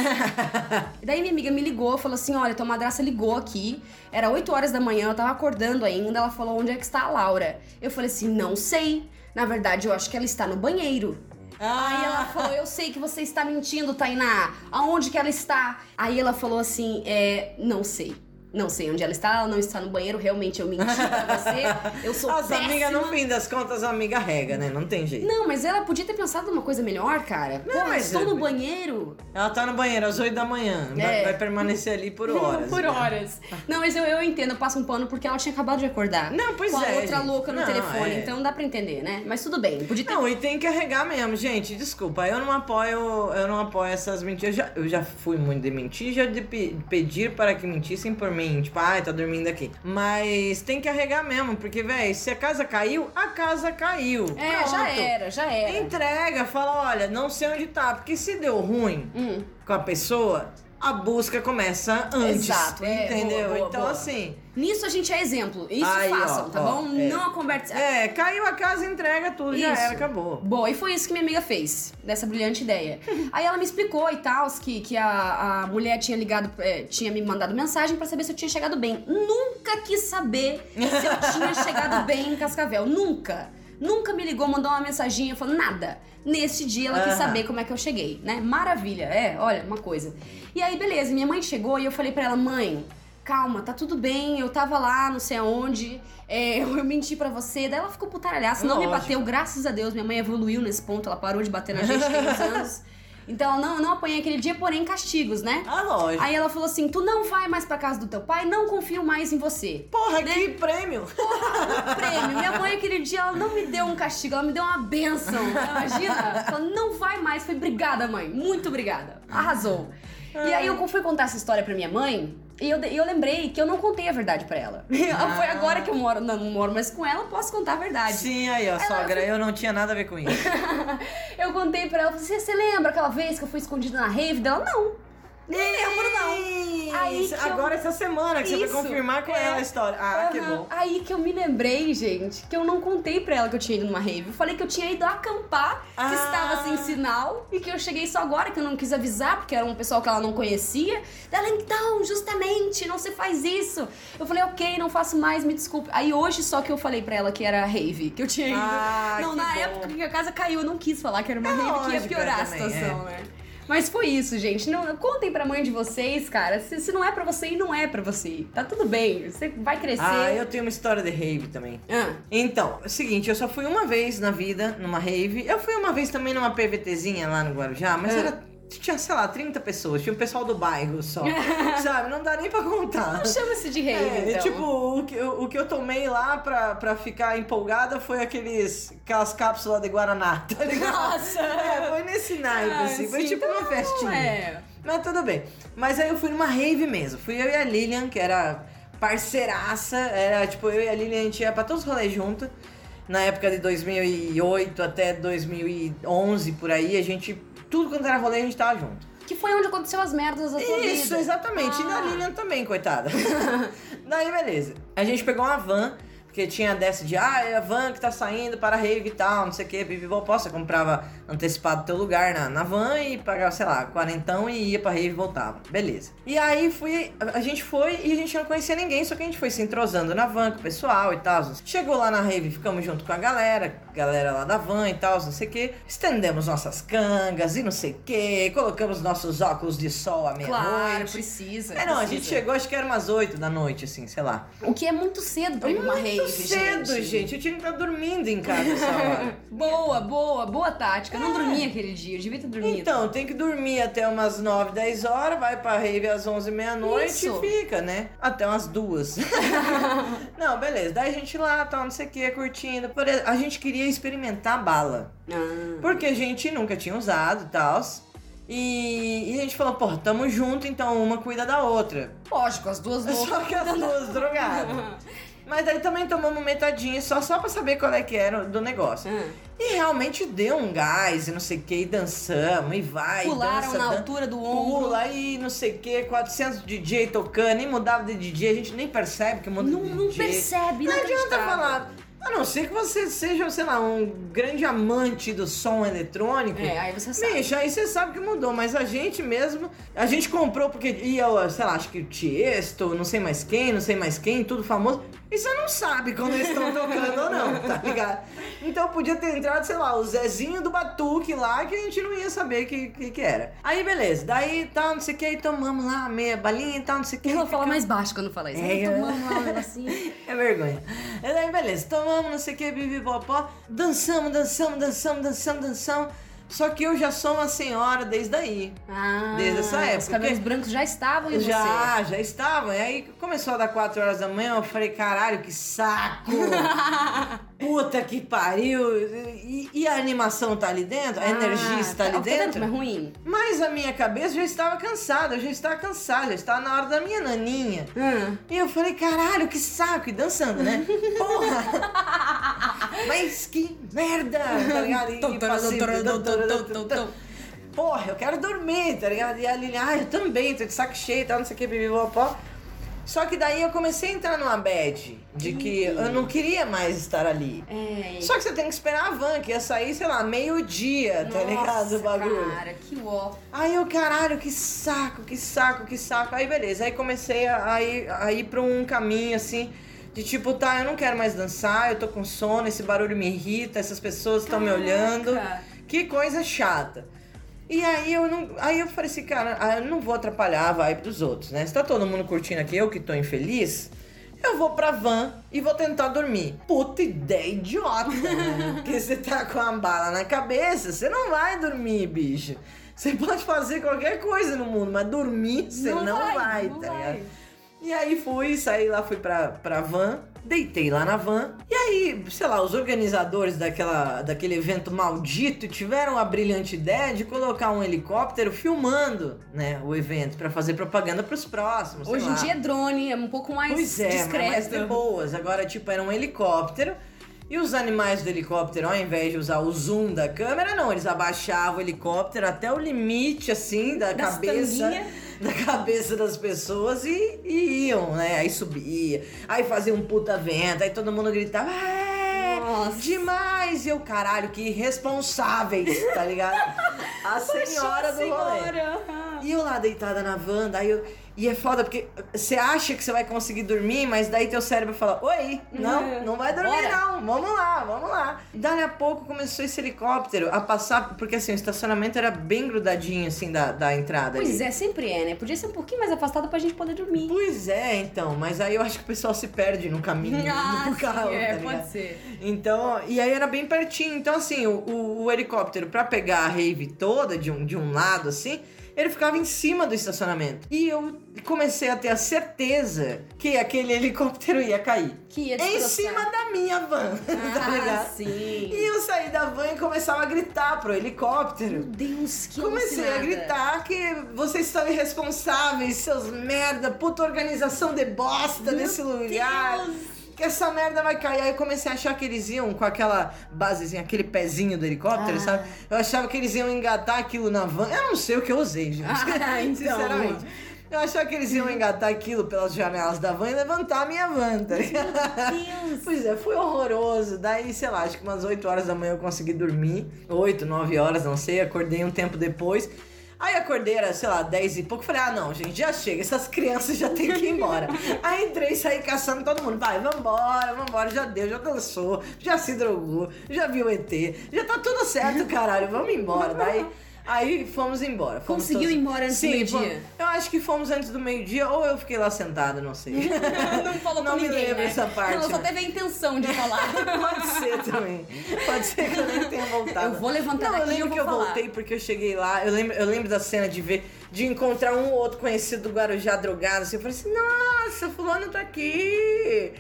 Speaker 1: E [LAUGHS] Daí minha amiga me ligou, falou assim: olha, tua madraça ligou aqui. Era 8 horas da manhã, eu tava acordando ainda. Ela falou: onde é que está a Laura? Eu falei assim: não sei. Na verdade, eu acho que ela está no banheiro.
Speaker 2: Ah.
Speaker 1: Aí ela falou: Eu sei que você está mentindo, Tainá. Aonde que ela está? Aí ela falou assim: é, Não sei. Não sei onde ela está, ela não está no banheiro, realmente eu menti pra você. Eu sou
Speaker 2: As
Speaker 1: péssima.
Speaker 2: amigas, no fim das contas, a amiga rega, né? Não tem jeito.
Speaker 1: Não, mas ela podia ter pensado numa coisa melhor, cara.
Speaker 2: Não,
Speaker 1: Pô,
Speaker 2: mas
Speaker 1: estou
Speaker 2: é-
Speaker 1: no banheiro.
Speaker 2: Ela tá no banheiro às 8 da manhã. Vai,
Speaker 1: É.
Speaker 2: vai permanecer ali por horas.
Speaker 1: Por
Speaker 2: né?
Speaker 1: horas. Não, mas eu, eu entendo, eu passo um pano porque ela tinha acabado de acordar.
Speaker 2: Não, pois
Speaker 1: com a
Speaker 2: é,
Speaker 1: outra
Speaker 2: gente.
Speaker 1: louca no
Speaker 2: Não,
Speaker 1: telefone,
Speaker 2: é.
Speaker 1: então dá pra entender, né? Mas tudo bem, podia ter.
Speaker 2: Não, e tem que arregar mesmo, gente. Desculpa, eu não apoio, eu não apoio essas mentiras. Eu já, eu já fui muito de mentir, já de pe- pedir para que mentissem por mim. Tipo, ai, tá dormindo aqui. Mas tem que arregar mesmo, porque, velho, se a casa caiu, a casa caiu.
Speaker 1: é,
Speaker 2: Pronto.
Speaker 1: já era, já era.
Speaker 2: Entrega, fala, olha, não sei onde tá. Porque se deu ruim
Speaker 1: Hum.
Speaker 2: com a pessoa, a busca começa antes.
Speaker 1: Exato, é,
Speaker 2: entendeu?
Speaker 1: boa, boa,
Speaker 2: então,
Speaker 1: boa.
Speaker 2: assim.
Speaker 1: Nisso a gente é exemplo. Isso
Speaker 2: Aí, ó,
Speaker 1: façam, tá
Speaker 2: ó,
Speaker 1: bom?
Speaker 2: é.
Speaker 1: Não a conversa.
Speaker 2: É, caiu a casa, entrega tudo, já
Speaker 1: Isso.
Speaker 2: era, acabou.
Speaker 1: Boa, e foi isso que minha amiga fez, dessa brilhante ideia. Aí ela me explicou e tal, que, que a, a mulher tinha ligado, é, tinha me mandado mensagem pra saber se eu tinha chegado bem. Nunca quis saber se eu tinha [LAUGHS] chegado bem em Cascavel. Nunca. Nunca me ligou, mandou uma mensaginha, falou nada. Nesse dia ela quis
Speaker 2: Aham.
Speaker 1: saber como é que eu cheguei, né? Maravilha, é, olha, uma coisa. E aí, beleza, minha mãe chegou e eu falei pra ela, mãe, calma, tá tudo bem, eu tava lá, não sei aonde, é, [LAUGHS] eu, menti pra você. Daí ela ficou putaralhaça, não me
Speaker 2: Lógico.
Speaker 1: bateu, graças a Deus, minha mãe evoluiu nesse ponto, ela parou de bater na gente tem uns anos. Então ela não, não apanhei aquele dia, porém castigos, né?
Speaker 2: Ah, lógico.
Speaker 1: Aí ela falou assim: tu não vai mais pra casa do teu pai, não confio mais em você.
Speaker 2: Porra,
Speaker 1: né?
Speaker 2: que prêmio!
Speaker 1: Prêmio. Minha mãe, aquele dia, ela não me deu um castigo, ela me deu uma benção. Imagina? Ela não vai mais. Foi obrigada, mãe. Muito obrigada. Arrasou. E aí eu fui contar essa história pra minha mãe. E eu, eu lembrei que eu não contei a verdade pra ela. [LAUGHS] Foi agora que eu moro, não, não moro mais com ela, eu posso contar a verdade.
Speaker 2: Sim, aí, ó, sogra, eu não tinha nada a ver com isso. [LAUGHS]
Speaker 1: Eu contei pra ela, falei, você, você lembra aquela vez que eu fui escondida na rave dela? Não. Não lembro, não. Aí
Speaker 2: Isso,
Speaker 1: que eu-
Speaker 2: Agora essa semana que você
Speaker 1: Isso,
Speaker 2: vai confirmar com
Speaker 1: é.
Speaker 2: ela a história. Ah, que
Speaker 1: Aham.
Speaker 2: bom.
Speaker 1: Aí que eu me lembrei, gente, que eu não contei pra ela que eu tinha ido numa rave. Eu falei que eu tinha ido acampar, que
Speaker 2: Ah.
Speaker 1: estava sem sinal, e que eu cheguei só agora, que eu não quis avisar, porque era um pessoal que ela não conhecia. Ela, então, justamente, não se faz isso. Eu falei, ok, não faço mais, me desculpe. Aí hoje só que eu falei pra ela que era rave, que eu tinha ido.
Speaker 2: Ah,
Speaker 1: não,
Speaker 2: que
Speaker 1: na
Speaker 2: bom.
Speaker 1: época que a casa caiu, eu não quis falar que era uma
Speaker 2: É
Speaker 1: rave, que ia
Speaker 2: lógico,
Speaker 1: piorar
Speaker 2: é
Speaker 1: a
Speaker 2: também,
Speaker 1: situação, né? Mas foi isso, gente. Não, contem pra mãe de vocês, cara. Se, se não é pra você, não é pra você. Tá tudo bem. Você vai crescer.
Speaker 2: Ah, eu tenho uma história de rave também.
Speaker 1: Ah,
Speaker 2: Então, é o seguinte, eu só fui uma vez na vida numa rave. Eu fui uma vez também numa PVTzinha lá no Guarujá, mas
Speaker 1: Ah.
Speaker 2: era. Tinha, sei lá, 30 pessoas. Tinha o pessoal do bairro só. [LAUGHS] sabe? Não dá nem pra contar.
Speaker 1: não chama-se de rave,
Speaker 2: É,
Speaker 1: então.
Speaker 2: tipo, o que, o que eu tomei lá pra, pra ficar empolgada foi aqueles, aquelas cápsulas de Guaraná, tá ligado?
Speaker 1: Nossa!
Speaker 2: É, foi nesse naipe,
Speaker 1: Ah,
Speaker 2: assim. Foi
Speaker 1: sim,
Speaker 2: tipo uma
Speaker 1: então,
Speaker 2: festinha.
Speaker 1: É.
Speaker 2: Mas tudo bem. Mas aí eu fui numa rave mesmo. Fui eu e a Lilian, que era parceiraça. Era tipo, eu e a Lilian, a gente ia pra todos os rolês junto. Na época de 2008 até 2011, por aí, a gente... Tudo quanto era rolê, a gente tava junto.
Speaker 1: Que foi onde aconteceu as merdas da sua vida.
Speaker 2: Isso, exatamente. E da
Speaker 1: Ah.
Speaker 2: Lilian também, coitada. [LAUGHS] Daí, beleza. A gente pegou uma van, porque tinha dessa de, ah, é a van que tá saindo para a rave e tal, não sei o que, pipipô, posso, eu comprava antecipado teu lugar na, na van e pagava, sei lá, quarentão e ia pra rave e voltava. Beleza. E aí fui, a a gente foi e a gente não conhecia ninguém, só que a gente foi se entrosando na van com o pessoal e tal. Chegou lá na rave, ficamos junto com a galera, galera lá da van e tal, não sei o que. Estendemos nossas cangas e não sei o que, colocamos nossos óculos de sol à meia-noite.
Speaker 1: Claro, precisa.
Speaker 2: É, não, a
Speaker 1: precisa.
Speaker 2: gente chegou, acho que era umas 8 da noite, assim, sei lá.
Speaker 1: O que é muito cedo pra ir numa rave,
Speaker 2: Muito cedo, gente. Eu tinha que estar dormindo em casa essa hora. [LAUGHS]
Speaker 1: Boa, boa, boa tática. Eu não dormi aquele dia, eu devia ter dormido.
Speaker 2: Então, tem que dormir até umas 9, 10 horas, vai pra rave às 11, meia-noite e fica, né? Até umas duas. [LAUGHS] [LAUGHS] não, beleza. Daí a gente lá, tal, não sei o que, curtindo. A gente queria experimentar bala.
Speaker 1: Ah.
Speaker 2: Porque a gente nunca tinha usado e tal. E, e a gente falou, pô, tamo junto, então uma cuida da outra.
Speaker 1: Lógico, as duas [LAUGHS] loucas.
Speaker 2: Só que as duas drogadas. Mas daí também tomamos metadinha só, só pra saber qual é que era do negócio.
Speaker 1: Ah.
Speaker 2: E realmente deu um gás e não sei o que, e dançamos, e vai,
Speaker 1: Pularam
Speaker 2: dança,
Speaker 1: na
Speaker 2: dan-
Speaker 1: altura do ombro.
Speaker 2: Pula e não sei o que, 400 DJ tocando, nem mudava de DJ, a gente nem percebe que muda
Speaker 1: Não,
Speaker 2: de
Speaker 1: não
Speaker 2: DJ.
Speaker 1: percebe,
Speaker 2: Não adianta falar. A não ser que você seja, sei lá, um grande amante do som eletrônico.
Speaker 1: É, aí você sabe.
Speaker 2: Bicho, aí você sabe que mudou, mas a gente mesmo, a gente comprou porque ia, sei lá, acho que o Tiesto, não sei mais quem, não sei mais quem, tudo famoso. E você não sabe quando eles estão tocando ou não, tá ligado? Então podia ter entrado, sei lá, o Zezinho do Batuque lá, que a gente não ia saber que, que, que era. Aí beleza, daí tal, não sei o que, aí tomamos lá meia balinha e tal, não sei o que.
Speaker 1: Fala
Speaker 2: ficamos-
Speaker 1: mais baixo quando fala isso.
Speaker 2: É, eu-
Speaker 1: tomando lá um negocinho.
Speaker 2: é vergonha. E daí, beleza, tomamos, não sei o que, bibibopó, dançamos, dançamos, dançamos, dançamos, dançamos. Só que eu já sou uma senhora desde aí.
Speaker 1: Ah,
Speaker 2: Desde essa época,
Speaker 1: Os cabelos brancos já estavam em você.
Speaker 2: Já, já estavam. E aí começou a dar 4 horas da manhã, eu falei, caralho, que saco! [LAUGHS] Puta que pariu! E, e a animação tá ali dentro? A energia está ali
Speaker 1: tá, Tá vendo
Speaker 2: dentro?
Speaker 1: como é ruim?
Speaker 2: Mas a minha cabeça já estava cansada, eu já estava cansada, já estava na hora da minha naninha.
Speaker 1: Hum.
Speaker 2: E eu falei, caralho, que saco! E dançando, né? [LAUGHS] Porra! Mas que merda! Tá ligado? E, e Porra, eu quero dormir, tá ligado? E a Lilian, ah, eu também, tô de saco cheio e tal, não sei o que, bibibopó. Só que daí eu comecei a entrar numa bad de que eu não queria mais estar ali.
Speaker 1: É.
Speaker 2: Só que você tem que esperar a van, que ia sair, sei lá, meio-dia, tá ligado? O bagulho.
Speaker 1: cara, que ó.
Speaker 2: Aí eu, caralho, que saco, que saco, que saco. Aí beleza, aí comecei a, a ir, a ir pra um caminho assim. De tipo, tá, eu não quero mais dançar, eu tô com sono, esse barulho me irrita, essas pessoas estão me olhando. Que coisa chata. E aí eu não. Aí eu falei assim, cara, ah, eu não vou atrapalhar a vibe dos outros, né? Se tá todo mundo curtindo aqui, eu que tô infeliz, eu vou pra van e vou tentar dormir. Puta ideia idiota, né? [LAUGHS] Porque você tá com a bala na cabeça, você não vai dormir, bicho. Você pode fazer qualquer coisa no mundo, mas dormir você não, vai,
Speaker 1: não
Speaker 2: tá
Speaker 1: vai.
Speaker 2: ligado? E aí fui, saí lá, fui pra, pra van, deitei lá na van. E aí, sei lá, os organizadores daquela, daquele evento maldito tiveram a brilhante ideia de colocar um helicóptero filmando, né, o evento, pra fazer propaganda pros próximos. sei
Speaker 1: Hoje em dia é drone, é um pouco mais
Speaker 2: Pois é, mas
Speaker 1: discreto.
Speaker 2: mais de boas. Agora, tipo, era um helicóptero. E os animais do helicóptero, ao invés de usar o zoom da câmera, não, eles abaixavam o helicóptero até o limite, assim, da cabeça.
Speaker 1: tanguinhas. [LAUGHS]
Speaker 2: Da cabeça das pessoas e, e iam, né? Aí subia, aí fazia um puta vento, aí todo mundo gritava. É,
Speaker 1: Nossa.
Speaker 2: demais! E eu, caralho, que irresponsáveis, tá ligado? [LAUGHS] A senhora do rolê.
Speaker 1: senhora.
Speaker 2: E eu lá deitada na van, daí eu. E é foda, porque você acha que você vai conseguir dormir, mas daí teu cérebro fala, oi, não,
Speaker 1: Uhum.
Speaker 2: não vai dormir
Speaker 1: Bora.
Speaker 2: não, vamos lá, vamos lá. Daí a pouco começou esse helicóptero a passar, porque assim, o estacionamento era bem grudadinho, assim, da, da entrada
Speaker 1: Pois
Speaker 2: ali.
Speaker 1: é, sempre é, né? Podia ser um pouquinho mais afastado pra gente poder dormir.
Speaker 2: Pois é, então, mas aí eu acho que o pessoal se perde no caminho [LAUGHS]
Speaker 1: Ah,
Speaker 2: do carro,
Speaker 1: sim, é,
Speaker 2: tá
Speaker 1: pode ser.
Speaker 2: Então, e aí era bem pertinho. Então, assim, o, o, o helicóptero, pra pegar a rave toda de um, de um lado, assim, ele ficava em cima do estacionamento. E eu comecei a ter a certeza que aquele helicóptero ia cair.
Speaker 1: Que ia
Speaker 2: Em cima da minha van, [LAUGHS] tá
Speaker 1: Ah,
Speaker 2: ligado?
Speaker 1: sim.
Speaker 2: E eu saí da van e começava a gritar pro
Speaker 1: Meu
Speaker 2: helicóptero.
Speaker 1: Deus, que
Speaker 2: Comecei a gritar que vocês são irresponsáveis, seus merda, puta organização de bosta
Speaker 1: Meu
Speaker 2: desse lugar.
Speaker 1: Deus.
Speaker 2: Que essa merda vai cair. Aí eu comecei a achar que eles iam com aquela basezinha, aquele pezinho do helicóptero,
Speaker 1: Ah.
Speaker 2: sabe? Eu achava que eles iam engatar aquilo na van. Eu não sei o que eu usei, gente.
Speaker 1: Ah, [LAUGHS] então.
Speaker 2: Sinceramente. Eu achava que eles iam engatar aquilo pelas janelas da van e levantar a minha van, tá ligado?
Speaker 1: Deus. [LAUGHS]
Speaker 2: Pois é, foi horroroso. Daí, sei lá, acho que umas 8 horas da manhã eu consegui dormir. 8, 9 horas, não sei. Acordei um tempo depois. Aí acordei, era, sei lá, 10 e pouco. Falei, ah, não, gente, já chega. Essas crianças já têm que ir embora. [LAUGHS] Aí entrei e saí caçando todo mundo. Vai, vambora, vambora. Já deu, já dançou, já se drogou, já viu ET. Já tá tudo certo, caralho. Vamos embora. Daí... Aí fomos embora. Fomos
Speaker 1: Conseguiu
Speaker 2: todos-
Speaker 1: ir embora antes do
Speaker 2: Sim,
Speaker 1: meio-dia?
Speaker 2: fomos- Eu acho que fomos antes do meio-dia ou eu fiquei lá sentada, não sei. [LAUGHS]
Speaker 1: não falou
Speaker 2: Não
Speaker 1: com
Speaker 2: me
Speaker 1: ninguém,
Speaker 2: lembro
Speaker 1: né?
Speaker 2: essa parte,
Speaker 1: Ela só
Speaker 2: né?
Speaker 1: teve a intenção de falar. [LAUGHS]
Speaker 2: Pode ser também. Pode ser que eu nem tenha voltado.
Speaker 1: Eu vou levantar
Speaker 2: Não, eu
Speaker 1: daqui e
Speaker 2: lembro
Speaker 1: eu
Speaker 2: que eu
Speaker 1: falar.
Speaker 2: voltei porque eu cheguei lá. Eu lembro, eu lembro da cena de ver, de encontrar um ou outro conhecido do Guarujá drogado. Assim, eu falei assim, nossa, fulano tá aqui.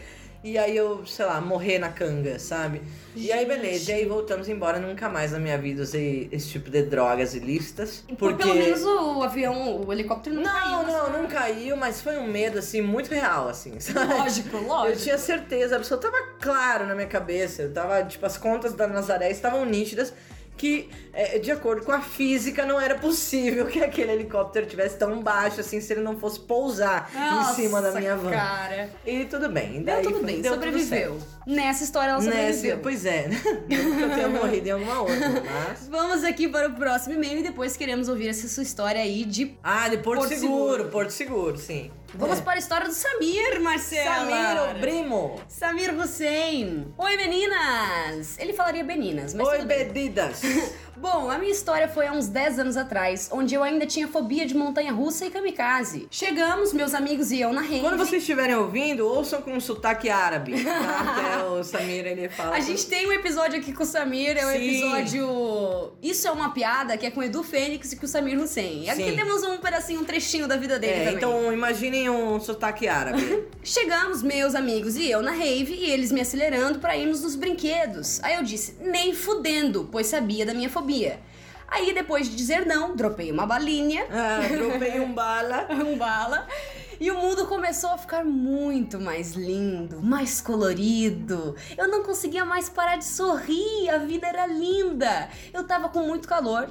Speaker 2: E aí eu, sei lá, morrer na canga, sabe? E aí, beleza. E aí voltamos embora. Nunca mais na minha vida usei esse tipo de drogas ilícitas.
Speaker 1: Por
Speaker 2: Porque.
Speaker 1: pelo menos o avião, o helicóptero não,
Speaker 2: Não,
Speaker 1: caiu. né?
Speaker 2: não, não caiu, mas foi um medo, assim, muito real, assim, [LAUGHS] sabe?
Speaker 1: Lógico, lógico.
Speaker 2: Eu tinha certeza, absoluta, tava claro na minha cabeça. Eu tava, tipo, as contas da Nazaré estavam nítidas que, é, de acordo com a física, não era possível que aquele helicóptero tivesse tão baixo assim se ele não fosse pousar
Speaker 1: Nossa,
Speaker 2: em cima da minha van.
Speaker 1: cara.
Speaker 2: E tudo bem.
Speaker 1: Deu
Speaker 2: daí
Speaker 1: tudo
Speaker 2: foi-
Speaker 1: bem,
Speaker 2: deu tudo
Speaker 1: sobreviveu. Nessa história ela sobreviveu.
Speaker 2: Nesse, pois é, que [LAUGHS] eu tenha morrido em alguma outra, mas...
Speaker 1: Vamos aqui para o próximo e-mail e depois queremos ouvir essa sua história aí de.
Speaker 2: Ah, de Porto,
Speaker 1: Porto
Speaker 2: Seguro,
Speaker 1: Seguro.
Speaker 2: Porto Seguro, sim.
Speaker 1: Vamos
Speaker 2: É.
Speaker 1: para a história do Samir, Marcela.
Speaker 2: Samir, o primo.
Speaker 1: Samir Hussein. Oi, meninas! Ele falaria meninas, mas
Speaker 2: Oi, bebidas. [LAUGHS]
Speaker 1: Bom, a minha história foi há uns 10 anos atrás, onde eu ainda tinha fobia de montanha-russa e kamikaze. Chegamos, meus amigos e eu na rede.
Speaker 2: Quando vocês estiverem ouvindo, ouçam com um sotaque árabe. Tá? É o Samir, ele fala.
Speaker 1: A gente tem um episódio aqui com o Samir, é o
Speaker 2: Sim.
Speaker 1: episódio Isso é uma piada, que é com o Edu Fênix e com o Samir Hussein. Aqui
Speaker 2: Sim.
Speaker 1: temos um pedacinho, um trechinho da vida dele
Speaker 2: É,
Speaker 1: também.
Speaker 2: então imaginem um sotaque árabe. [LAUGHS]
Speaker 1: Chegamos, meus amigos e eu na rave, e eles me acelerando pra irmos nos brinquedos. Aí eu disse, nem fudendo, pois sabia da minha fobia. Aí depois de dizer não, dropei uma balinha,
Speaker 2: ah, dropei um bala. [LAUGHS]
Speaker 1: um bala, e o mundo começou a ficar muito mais lindo, mais colorido. Eu não conseguia mais parar de sorrir, a vida era linda. Eu tava com muito calor.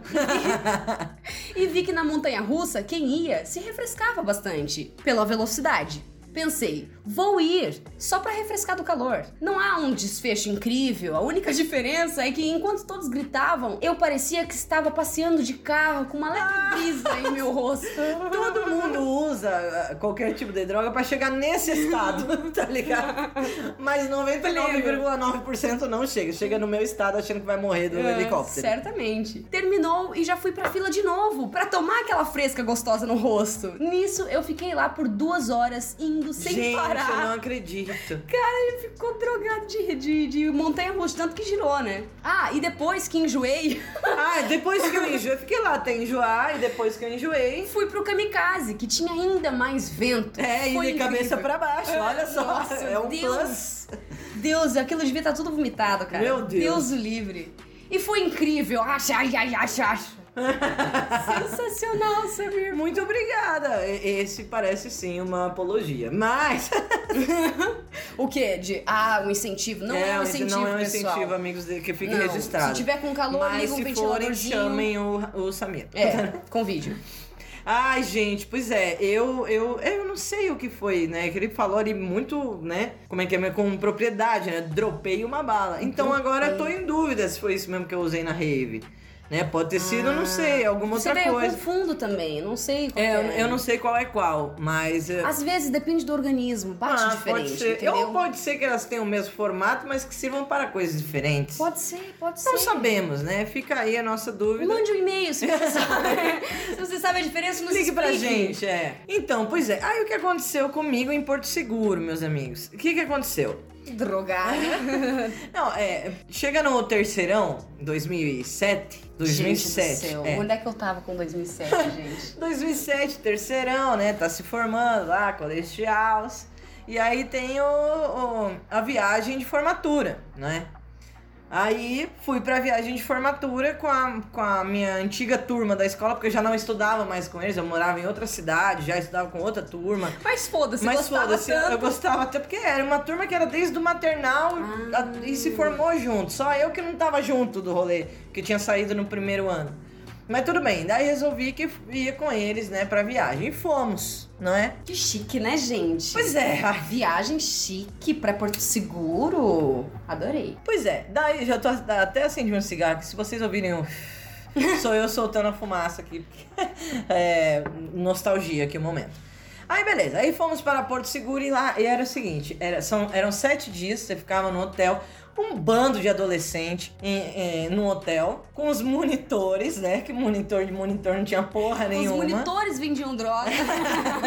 Speaker 1: [LAUGHS] e vi que na montanha russa, quem ia se refrescava bastante pela velocidade. Pensei, vou ir só pra refrescar do calor. Não há um desfecho incrível, a única [LAUGHS] diferença é que enquanto todos gritavam, eu parecia que estava passeando de carro com uma leve brisa em meu rosto. [LAUGHS]
Speaker 2: Todo mundo usa ah, qualquer tipo de droga pra chegar nesse [LAUGHS] estado, tá ligado? Mas 99,9% não chega. Chega no meu estado achando que vai morrer do
Speaker 1: É,
Speaker 2: helicóptero.
Speaker 1: Certamente. Terminou e já fui pra fila de novo pra tomar aquela fresca gostosa no rosto. Nisso eu fiquei lá por duas horas indo sem
Speaker 2: Gente,
Speaker 1: parar.
Speaker 2: eu não acredito.
Speaker 1: Cara, ele ficou drogado de, de, de montanha russa, tanto que girou, né? Ah, e depois que enjoei, [LAUGHS]
Speaker 2: Ah, depois que eu enjoei, fiquei lá até enjoar, e depois que eu enjoei.
Speaker 1: fui pro kamikaze, que tinha ainda mais vento.
Speaker 2: É, e
Speaker 1: Foi
Speaker 2: de cabeça pra baixo, olha só.
Speaker 1: Nossa,
Speaker 2: é um
Speaker 1: Deus.
Speaker 2: plus.
Speaker 1: Deus, aquilo devia estar tudo vomitado, cara.
Speaker 2: Meu Deus.
Speaker 1: Deus o livre. E foi incrível. Acha, ai, acha, acha. [LAUGHS] Sensacional, Samir.
Speaker 2: Muito obrigada. Esse parece sim uma apologia. Mas. [LAUGHS]
Speaker 1: O quê? De, ah, um incentivo. Não é, um
Speaker 2: esse
Speaker 1: incentivo,
Speaker 2: não é um
Speaker 1: pessoal.
Speaker 2: incentivo, amigos, de- que fique
Speaker 1: Não,
Speaker 2: registrado.
Speaker 1: Se tiver com calor,
Speaker 2: Mas
Speaker 1: liga um
Speaker 2: se forem, chamem o, o Samir.
Speaker 1: É, com vídeo.
Speaker 2: Ai, gente, pois é, eu, eu, eu não sei o que foi, né? Que ele falou ali muito, né? Como é que é? Com propriedade, né? Dropei uma bala. Então agora eu tô em dúvida se foi isso mesmo que eu usei na rave. Né? Pode ter sido, eu não sei, alguma outra
Speaker 1: vê, eu
Speaker 2: coisa.
Speaker 1: confundo também. Não sei qual
Speaker 2: É, eu,
Speaker 1: é.
Speaker 2: eu não sei qual é qual, mas. é,
Speaker 1: Às vezes depende do organismo. Bate
Speaker 2: ah,
Speaker 1: diferente,
Speaker 2: pode ser.
Speaker 1: entendeu?
Speaker 2: Ou pode ser que elas tenham o mesmo formato, mas que sirvam para coisas diferentes.
Speaker 1: Pode ser, pode
Speaker 2: Não
Speaker 1: ser.
Speaker 2: sabemos, né? Fica aí a nossa dúvida.
Speaker 1: Mande um e-mail se você [LAUGHS] sabe. se você sabe a diferença, nos
Speaker 2: Ligue pra
Speaker 1: explique.
Speaker 2: gente, é. Então, pois é. Aí o que aconteceu comigo em Porto Seguro, meus amigos? O que que aconteceu?
Speaker 1: Drogada. [LAUGHS]
Speaker 2: Não, é. Chega no terceirão, 2007. 2007.
Speaker 1: Gente do céu,
Speaker 2: é.
Speaker 1: Onde é que eu tava com 2007, gente? [LAUGHS]
Speaker 2: 2007, terceirão, né? Tá se formando lá, colegiais. E aí tem o, o- a viagem de formatura, né? Aí fui pra viagem de formatura com a, com a minha antiga turma da escola, porque eu já não estudava mais com eles, eu morava em outra cidade, já estudava com outra turma.
Speaker 1: Mas foda-se,
Speaker 2: Mas
Speaker 1: gostava
Speaker 2: foda-se, eu- gostava até porque era uma turma que era desde o maternal
Speaker 1: Ah.
Speaker 2: e se formou junto. Só eu que não tava junto do rolê, que tinha saído no primeiro ano. Mas tudo bem, daí resolvi que ia com eles, né, pra viagem. E fomos, não é?
Speaker 1: Que chique, né, gente?
Speaker 2: Pois é, ai,
Speaker 1: Viagem chique pra Porto Seguro. Adorei.
Speaker 2: pois é. Daí já tô até acendi um cigarro, que se vocês ouvirem o... [LAUGHS] Sou eu soltando a fumaça aqui. [LAUGHS] É, nostalgia aqui o momento. Aí beleza, aí fomos para Porto Seguro e lá e era o seguinte, era, são, eram sete dias, você ficava no hotel, um bando de adolescente em, em- no hotel, com os monitores, né? Que monitor de monitor não tinha porra
Speaker 1: Os
Speaker 2: nenhuma.
Speaker 1: monitores vendiam droga. [LAUGHS]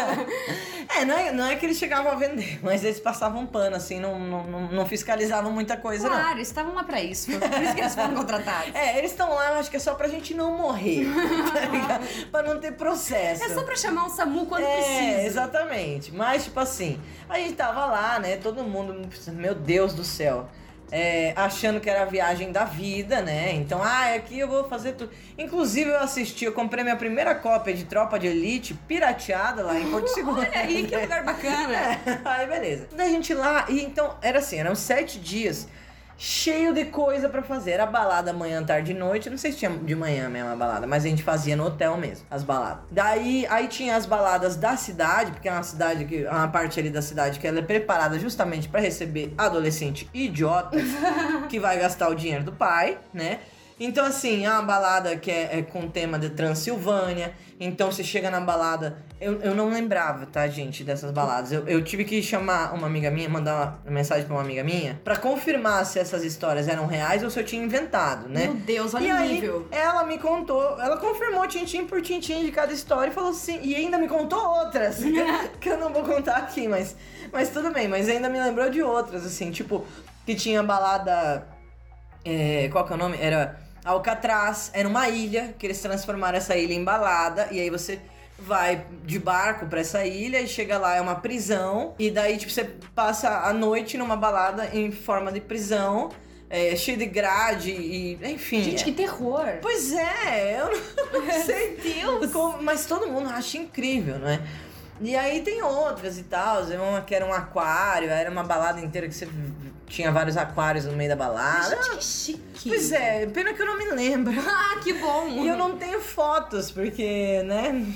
Speaker 2: É, não é, não é que eles chegavam a vender, mas eles passavam pano, assim, não, não, não- fiscalizavam muita coisa, não.
Speaker 1: Claro, eles estavam lá pra isso. Por isso que eles foram contratados.
Speaker 2: É, eles estão lá, acho que é só pra gente não morrer, [LAUGHS] tá ligado? Pra não ter processo.
Speaker 1: É só pra chamar o SAMU quando
Speaker 2: é,
Speaker 1: precisa.
Speaker 2: exatamente. Mas, tipo assim, a gente tava lá, né? Todo mundo, meu Deus do céu. É, achando que era a viagem da vida, né? Então, ah, aqui eu vou fazer tudo. Inclusive, eu assisti, eu comprei minha primeira cópia de Tropa de Elite pirateada lá em Porto [LAUGHS] Seguro.
Speaker 1: Olha aí, que lugar bacana.
Speaker 2: É, [LAUGHS] aí beleza. Daí a gente lá, e então, era assim, eram sete dias cheio de coisa pra fazer. Era balada manhã, tarde e noite. Não sei se tinha de manhã mesmo a balada, mas a gente fazia no hotel mesmo, as baladas. Daí, aí tinha as baladas da cidade, porque é uma cidade que, é uma parte ali da cidade que ela é preparada justamente pra receber adolescente idiota [LAUGHS] que vai gastar o dinheiro do pai, né? Então, assim, é uma balada que é, é com tema de Transilvânia. Então, você chega na balada. Eu, eu não lembrava, tá, gente, dessas baladas. Eu, eu tive que chamar uma amiga minha, mandar uma mensagem pra uma amiga minha, pra confirmar se essas histórias eram reais ou se eu tinha inventado, né?
Speaker 1: Meu Deus, olha
Speaker 2: e
Speaker 1: o
Speaker 2: aí,
Speaker 1: nível.
Speaker 2: ela me contou, ela confirmou tintim por tintim de cada história e falou assim, e ainda me contou outras, [LAUGHS] que eu não vou contar aqui, mas, mas tudo bem, mas ainda me lembrou de outras, assim, tipo, que tinha balada. é, qual que é o nome? Era Alcatraz, era uma ilha, que eles transformaram essa ilha em balada, e aí você vai de barco pra essa ilha e chega lá, é uma prisão, e daí, tipo, você passa a noite numa balada em forma de prisão, é, cheio de grade e, enfim.
Speaker 1: Gente, que terror.
Speaker 2: Pois é, eu não [LAUGHS] sei.
Speaker 1: Deus.
Speaker 2: Como- mas todo mundo acha incrível, não é? E aí tem outras e tal, uma que era um aquário, era uma balada inteira que você tinha vários aquários no meio da balada.
Speaker 1: Gente, que chique.
Speaker 2: Pois é, pena que eu não me lembro.
Speaker 1: Ah, que bom.
Speaker 2: E eu não tenho fotos, porque, né?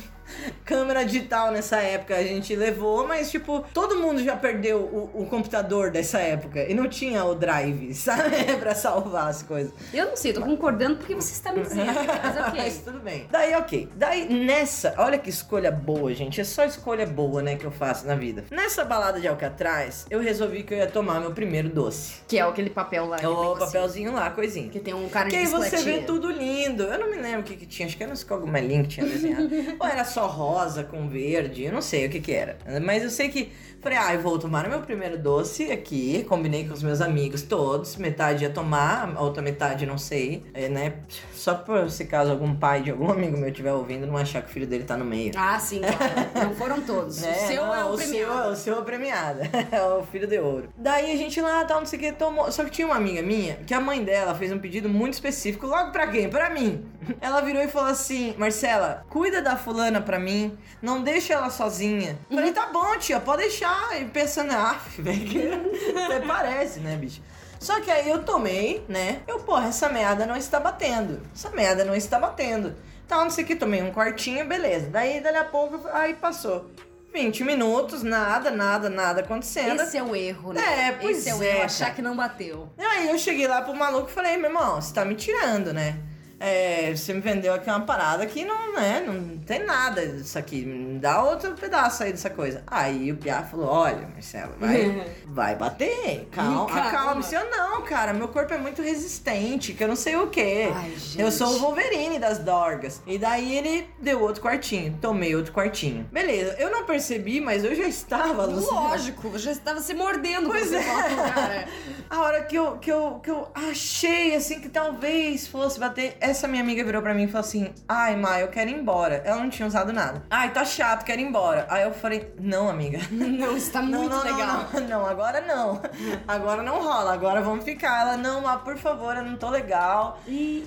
Speaker 2: Câmera digital nessa época a gente levou, mas tipo, todo mundo já perdeu o, o computador dessa época e não tinha o drive, [LAUGHS] sabe? pra salvar as coisas.
Speaker 1: Eu não sei, tô concordando porque você está me dizendo. Mas [LAUGHS]
Speaker 2: Mas
Speaker 1: ok.
Speaker 2: tudo bem. Daí, ok. Daí, nessa, olha que escolha boa, gente. É só escolha boa, né, que eu faço na vida. Nessa balada de Alcatraz, eu resolvi que eu ia tomar meu primeiro doce.
Speaker 1: Que é aquele papel lá. que
Speaker 2: É o papelzinho lá, coisinha.
Speaker 1: Que tem um cara de
Speaker 2: Que aí você vê tudo lindo. Eu não me lembro o que, que tinha. Acho que era uns cogumelinhos que tinha desenhado. [LAUGHS] Ou era só rosa com verde. Eu não sei o que que era. Mas eu sei que... Falei, ah, eu vou tomar o meu primeiro doce aqui. Combinei com os meus amigos todos. Metade ia tomar, a outra metade não sei. É, né? Só por se caso algum pai de algum amigo meu estiver ouvindo, não achar que o filho dele tá no meio.
Speaker 1: Ah, sim, claro. Não foram todos. [LAUGHS]
Speaker 2: Né?
Speaker 1: O seu
Speaker 2: Não,
Speaker 1: é o,
Speaker 2: o
Speaker 1: premiado.
Speaker 2: Seu, o seu é o premiado. [LAUGHS] é o filho de ouro. Daí a gente lá, tal, não sei o que, tomou. Só que tinha uma amiga minha que a mãe dela fez um pedido muito específico. Logo pra quem? Pra mim. [LAUGHS] Ela virou e falou assim: Marcela, cuida da fulana pra mim. Não deixa ela sozinha.
Speaker 1: Uhum.
Speaker 2: Falei, tá bom, tia, pode deixar. E pensando, ah, [LAUGHS] velho, que parece, né, bicho? Só que aí eu tomei, né? Eu, porra, essa merda não está batendo. Essa merda não está batendo. Tá, não sei o que, tomei um quartinho, beleza. Daí, dali a pouco, aí passou 20 minutos, nada, nada, nada acontecendo.
Speaker 1: Esse é o erro, né?
Speaker 2: É, pois
Speaker 1: Esse é o
Speaker 2: é,
Speaker 1: erro, achar que não bateu.
Speaker 2: Aí eu cheguei lá pro maluco e falei, meu irmão, você tá me tirando, né? É, você me vendeu aqui uma parada que não, né, não tem nada disso aqui. Me dá outro pedaço aí dessa coisa. Aí o Piá falou, olha, Marcelo, vai, [LAUGHS] vai bater. Calma,
Speaker 1: Calma.
Speaker 2: acalme-se. Eu não, cara, meu corpo é muito resistente, que eu não sei o quê.
Speaker 1: Ai.
Speaker 2: Eu sou o Wolverine das dorgas. E daí ele deu outro quartinho. Tomei outro quartinho. Beleza, eu não percebi, mas eu já estava.
Speaker 1: Lógico, você já estava se mordendo
Speaker 2: Pois é.
Speaker 1: cara. [LAUGHS]
Speaker 2: A hora que eu, que, eu, que eu achei, assim, que talvez fosse bater, essa minha amiga virou pra mim e falou assim: Ai, Ma, eu quero ir embora. Ela não tinha usado nada. Ai, tá chato, quero ir embora. Aí eu falei: Não, amiga. [LAUGHS]
Speaker 1: Não, está
Speaker 2: Não,
Speaker 1: muito
Speaker 2: não, não,
Speaker 1: legal.
Speaker 2: Não, não, agora não. [LAUGHS] Agora não rola, agora vamos ficar. Ela, não, Ma, por favor, eu não tô legal.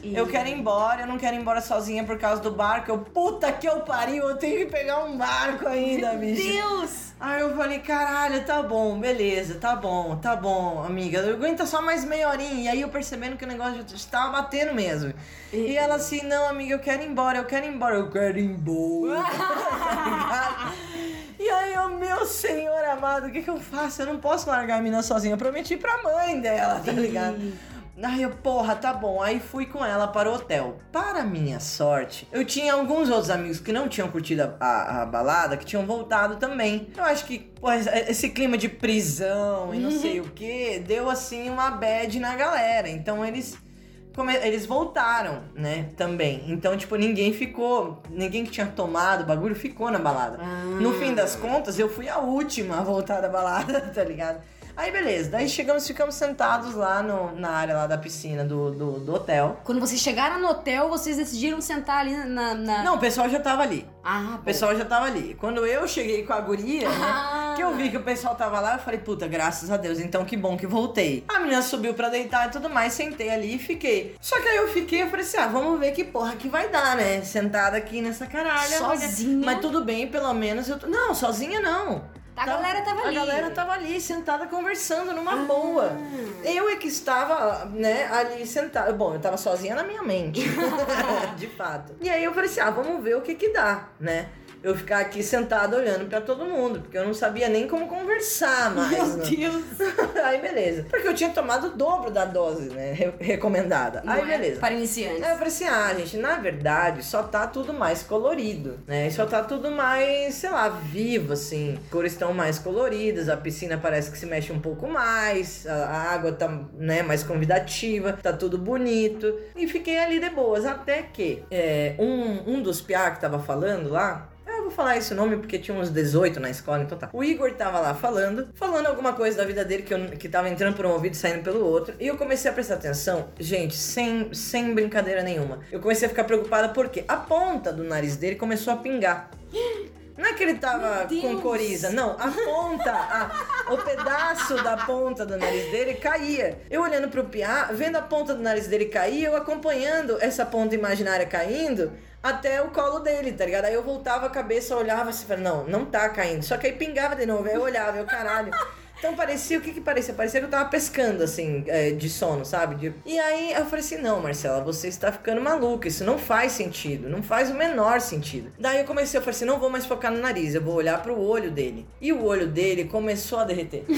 Speaker 2: Eu quero ir embora, eu não quero ir embora sozinha por causa do barco. Eu, puta que eu pariu, eu tenho que pegar um barco ainda, bicho.
Speaker 1: Deus!
Speaker 2: Aí eu falei, caralho, tá bom, beleza, tá bom, tá bom, amiga. Aguenta só mais meia horinha. E aí eu percebendo que o negócio estava batendo mesmo. E ela assim, não, amiga, eu quero ir embora, eu quero ir embora, eu quero ir embora. [LAUGHS] E aí eu, meu senhor amado, o que que eu faço? Eu não posso largar a menina sozinha. Eu prometi pra mãe dela, tá ligado? Aí eu, porra, tá bom. Aí fui com ela para o hotel. Para minha sorte, eu tinha alguns outros amigos que não tinham curtido a, a- a balada, que tinham voltado também. Eu acho que, esse clima de prisão e não sei [LAUGHS] o que, deu assim uma bad na galera. Então eles eles voltaram, né? Também. Então, tipo, ninguém ficou. Ninguém que tinha tomado o bagulho ficou na balada. No fim das contas, eu fui a última a voltar da balada, [LAUGHS] tá ligado? Aí beleza, daí chegamos, ficamos sentados lá no, na área lá da piscina do, do, do hotel.
Speaker 1: Quando vocês chegaram no hotel, vocês decidiram sentar ali na. na...
Speaker 2: Não, o pessoal já tava ali.
Speaker 1: Ah,
Speaker 2: O pessoal já tava ali. Quando eu cheguei com a guria, né?
Speaker 1: Ah.
Speaker 2: Que eu vi que o pessoal tava lá, eu falei, puta, graças a Deus, então que bom que voltei. A menina subiu pra deitar e tudo mais, sentei ali e fiquei. Só que aí eu fiquei, eu falei assim, ah, vamos ver que porra que vai dar, né? Sentada aqui nessa caralha.
Speaker 1: Sozinha?
Speaker 2: Mas tudo bem, pelo menos eu tô... Não, sozinha não.
Speaker 1: A galera tava ali.
Speaker 2: A galera tava ali, sentada, conversando numa boa. Eu é que estava, né, ali sentada. Bom, eu tava sozinha na minha mente. [LAUGHS] de fato. E aí eu falei assim, ah, vamos ver o que que dá, né? Eu ficar aqui sentada olhando pra todo mundo, porque eu não sabia nem como conversar mais.
Speaker 1: Meu
Speaker 2: né?
Speaker 1: Deus. [LAUGHS]
Speaker 2: aí beleza. Porque eu tinha tomado o dobro da dose, né, re- recomendada.
Speaker 1: Não
Speaker 2: aí
Speaker 1: é
Speaker 2: beleza.
Speaker 1: Para iniciantes.
Speaker 2: Aí eu falei assim, ah, gente, na verdade, só tá tudo mais colorido, né? Só tá tudo mais, sei lá, vivo, assim. As cores estão mais coloridas, a piscina parece que se mexe um pouco mais, a, água tá, né, mais convidativa, tá tudo bonito. E fiquei ali de boas, até que é, um, um dos piá que tava falando lá, vou falar esse nome porque tinha uns 18 na escola, então tá. O Igor tava lá falando, falando alguma coisa da vida dele que, eu, que tava entrando por um ouvido e saindo pelo outro. E eu comecei a prestar atenção, gente, sem, sem brincadeira nenhuma. Eu comecei a ficar preocupada porque a ponta do nariz dele começou a pingar. Não é que ele tava com coriza, não. A ponta, a- o pedaço da ponta do nariz dele caía. Eu olhando pro Piá, vendo a ponta do nariz dele cair, eu acompanhando essa ponta imaginária caindo até o colo dele, tá ligado? Aí eu voltava a cabeça, olhava assim, falava, não, não tá caindo. Só que aí pingava de novo, aí eu olhava, eu, caralho. Então parecia, o que que parecia? Parecia que eu tava pescando, assim, é, de sono, sabe? De- E aí eu falei assim, não, Marcela, você está ficando maluca, isso não faz sentido, não faz o menor sentido. Daí eu comecei, eu falei assim, não vou mais focar no nariz, eu vou olhar pro olho dele. E o olho dele começou a derreter. [LAUGHS]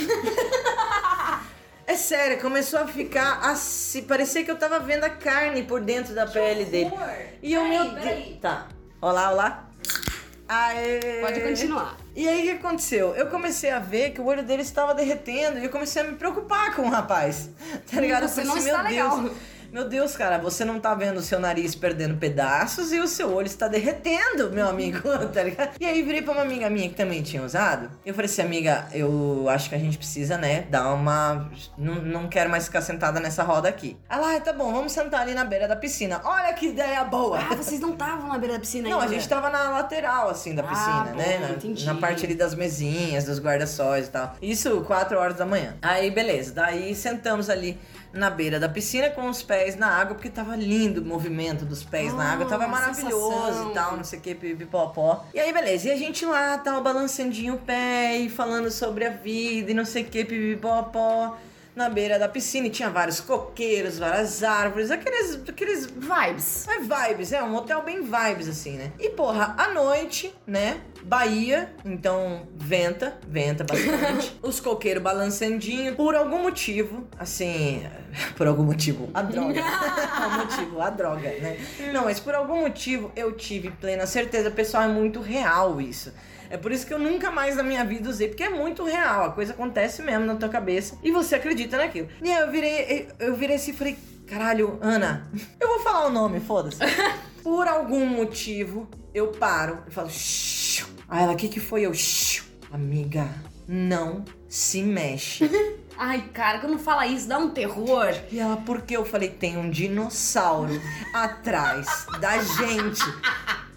Speaker 2: É sério, começou a ficar assim, parecia que eu tava vendo a carne por dentro da pele dele. E eu, meu. Tá. Olá, olá. Aê.
Speaker 1: Pode continuar.
Speaker 2: E aí o que aconteceu? Eu comecei a ver que o olho dele estava derretendo e eu comecei a me preocupar com o rapaz. [LAUGHS] Tá ligado? Eu
Speaker 1: Você
Speaker 2: falei
Speaker 1: não
Speaker 2: assim, meu
Speaker 1: legal.
Speaker 2: Meu Deus, cara, você não tá vendo o seu nariz perdendo pedaços e o seu olho está derretendo, meu amigo, [LAUGHS] tá ligado? E aí virei pra uma amiga minha que também tinha usado. Eu falei assim, amiga, eu acho que a gente precisa, né, dar uma. Não, não quero mais ficar sentada nessa roda aqui. Ela, ah, tá bom, vamos sentar ali na beira da piscina. Olha que ideia boa!
Speaker 1: Ah, vocês não estavam na beira da piscina
Speaker 2: Não, a
Speaker 1: ainda?
Speaker 2: gente tava na lateral, assim, da
Speaker 1: Ah,
Speaker 2: piscina,
Speaker 1: bom,
Speaker 2: né? Na,
Speaker 1: entendi.
Speaker 2: na parte ali das mesinhas, dos guarda-sóis e tal. Isso, 4 horas da manhã. Aí, beleza. Daí sentamos ali na beira da piscina com os pés na água, porque tava lindo o movimento dos pés na
Speaker 1: Ah,
Speaker 2: água. Tava maravilhoso
Speaker 1: sensação.
Speaker 2: e tal, não sei o que, pipipopó. E aí, beleza. E a gente lá, tal, balançandinho o pé e falando sobre a vida e não sei o que, pipipopó. Na beira da piscina e tinha vários coqueiros, várias árvores, aqueles, aqueles
Speaker 1: Vibes.
Speaker 2: é vibes, é um hotel bem vibes, assim, né? E, porra, à noite, né? Bahia, então venta, venta bastante. [LAUGHS] Os coqueiros balançandinho. Por algum motivo, assim. [LAUGHS] Por algum motivo, a droga. [LAUGHS] o motivo, a droga, né? Não, mas por algum motivo eu tive plena certeza, pessoal, é muito real isso. É por isso que eu nunca mais na minha vida usei, porque é muito real, a coisa acontece mesmo na tua cabeça e você acredita naquilo. E aí eu virei, eu virei assim e falei, caralho, Ana, [LAUGHS] eu vou falar o nome, foda-se. [LAUGHS] Por algum motivo, eu paro e falo, shh. Aí ela, o que que foi? Eu, shh. Amiga, não se mexe. [LAUGHS]
Speaker 1: Ai, cara, quando fala isso, dá um terror.
Speaker 2: E ela, por que? Eu falei, tem um dinossauro atrás da gente.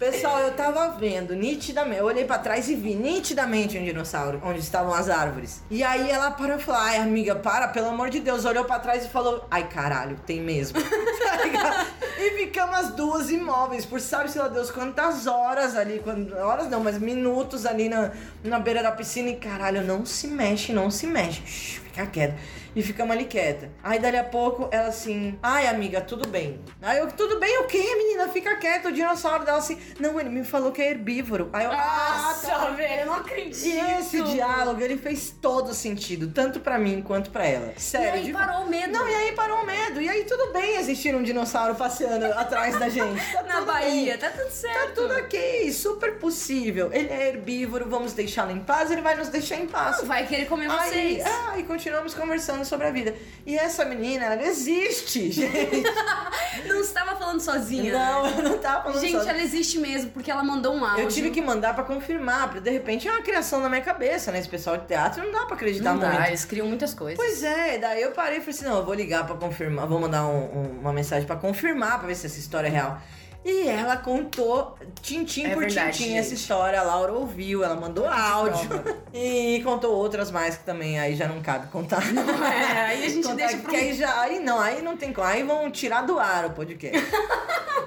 Speaker 2: Pessoal, eu tava vendo nitidamente, eu olhei pra trás e vi nitidamente um dinossauro, onde estavam as árvores. E aí ela parou e falou, ai amiga, para, pelo amor de Deus. Olhou pra trás e falou, ai caralho, tem mesmo. [LAUGHS] Tá e ficamos as duas imóveis, por sabe-se lá Deus quantas horas ali, quando, horas não, mas minutos ali na, na beira da piscina e caralho, não se mexe, não se mexe. Shhh, fica quieta. E ficamos ali quieta. Aí dali a pouco ela assim, ai amiga, tudo bem. Aí eu, tudo bem o quê, menina? Fica quieta. O dinossauro dela assim, não, ele me falou que é herbívoro. Aí eu, ah,
Speaker 1: Nossa,
Speaker 2: tá.
Speaker 1: velho, eu não acredito.
Speaker 2: E esse diálogo, ele fez todo sentido, tanto pra mim quanto pra ela.
Speaker 1: E
Speaker 2: Sério.
Speaker 1: aí
Speaker 2: de-
Speaker 1: parou o medo.
Speaker 2: Não, e aí parou o medo. E aí tudo bem existir um dinossauro passeando [LAUGHS] atrás da gente. Tá
Speaker 1: Na Bahia,
Speaker 2: bem.
Speaker 1: tá tudo
Speaker 2: Tá
Speaker 1: certo.
Speaker 2: tudo ok, super possível. Ele é herbívoro, vamos deixá-lo em paz, ele vai nos deixar em paz.
Speaker 1: Não vai querer comer
Speaker 2: Aí,
Speaker 1: vocês.
Speaker 2: ah, e continuamos conversando sobre a vida. E essa menina, ela existe, [LAUGHS] gente.
Speaker 1: Não estava falando sozinha.
Speaker 2: não,
Speaker 1: né?
Speaker 2: eu não tava falando
Speaker 1: Gente,
Speaker 2: só.
Speaker 1: ela existe mesmo, porque ela mandou um áudio.
Speaker 2: Eu tive que mandar pra confirmar, porque de repente é uma criação na minha cabeça, né? Esse pessoal de teatro não dá pra acreditar
Speaker 1: Não dá,
Speaker 2: muito.
Speaker 1: eles criam muitas coisas.
Speaker 2: Pois é, daí eu parei e falei assim, não, eu vou ligar pra confirmar, vou mandar um- um- uma mensagem pra confirmar, pra ver se essa história é real. E ela contou tintim
Speaker 1: É
Speaker 2: por
Speaker 1: verdade,
Speaker 2: tintim
Speaker 1: gente.
Speaker 2: essa história, a Laura ouviu, ela mandou áudio. E contou outras mais que também aí já não cabe contar.
Speaker 1: É, aí a gente
Speaker 2: Contar
Speaker 1: deixa pro...
Speaker 2: aí já, aí não, aí não tem como, aí vão tirar do ar o podcast. [LAUGHS]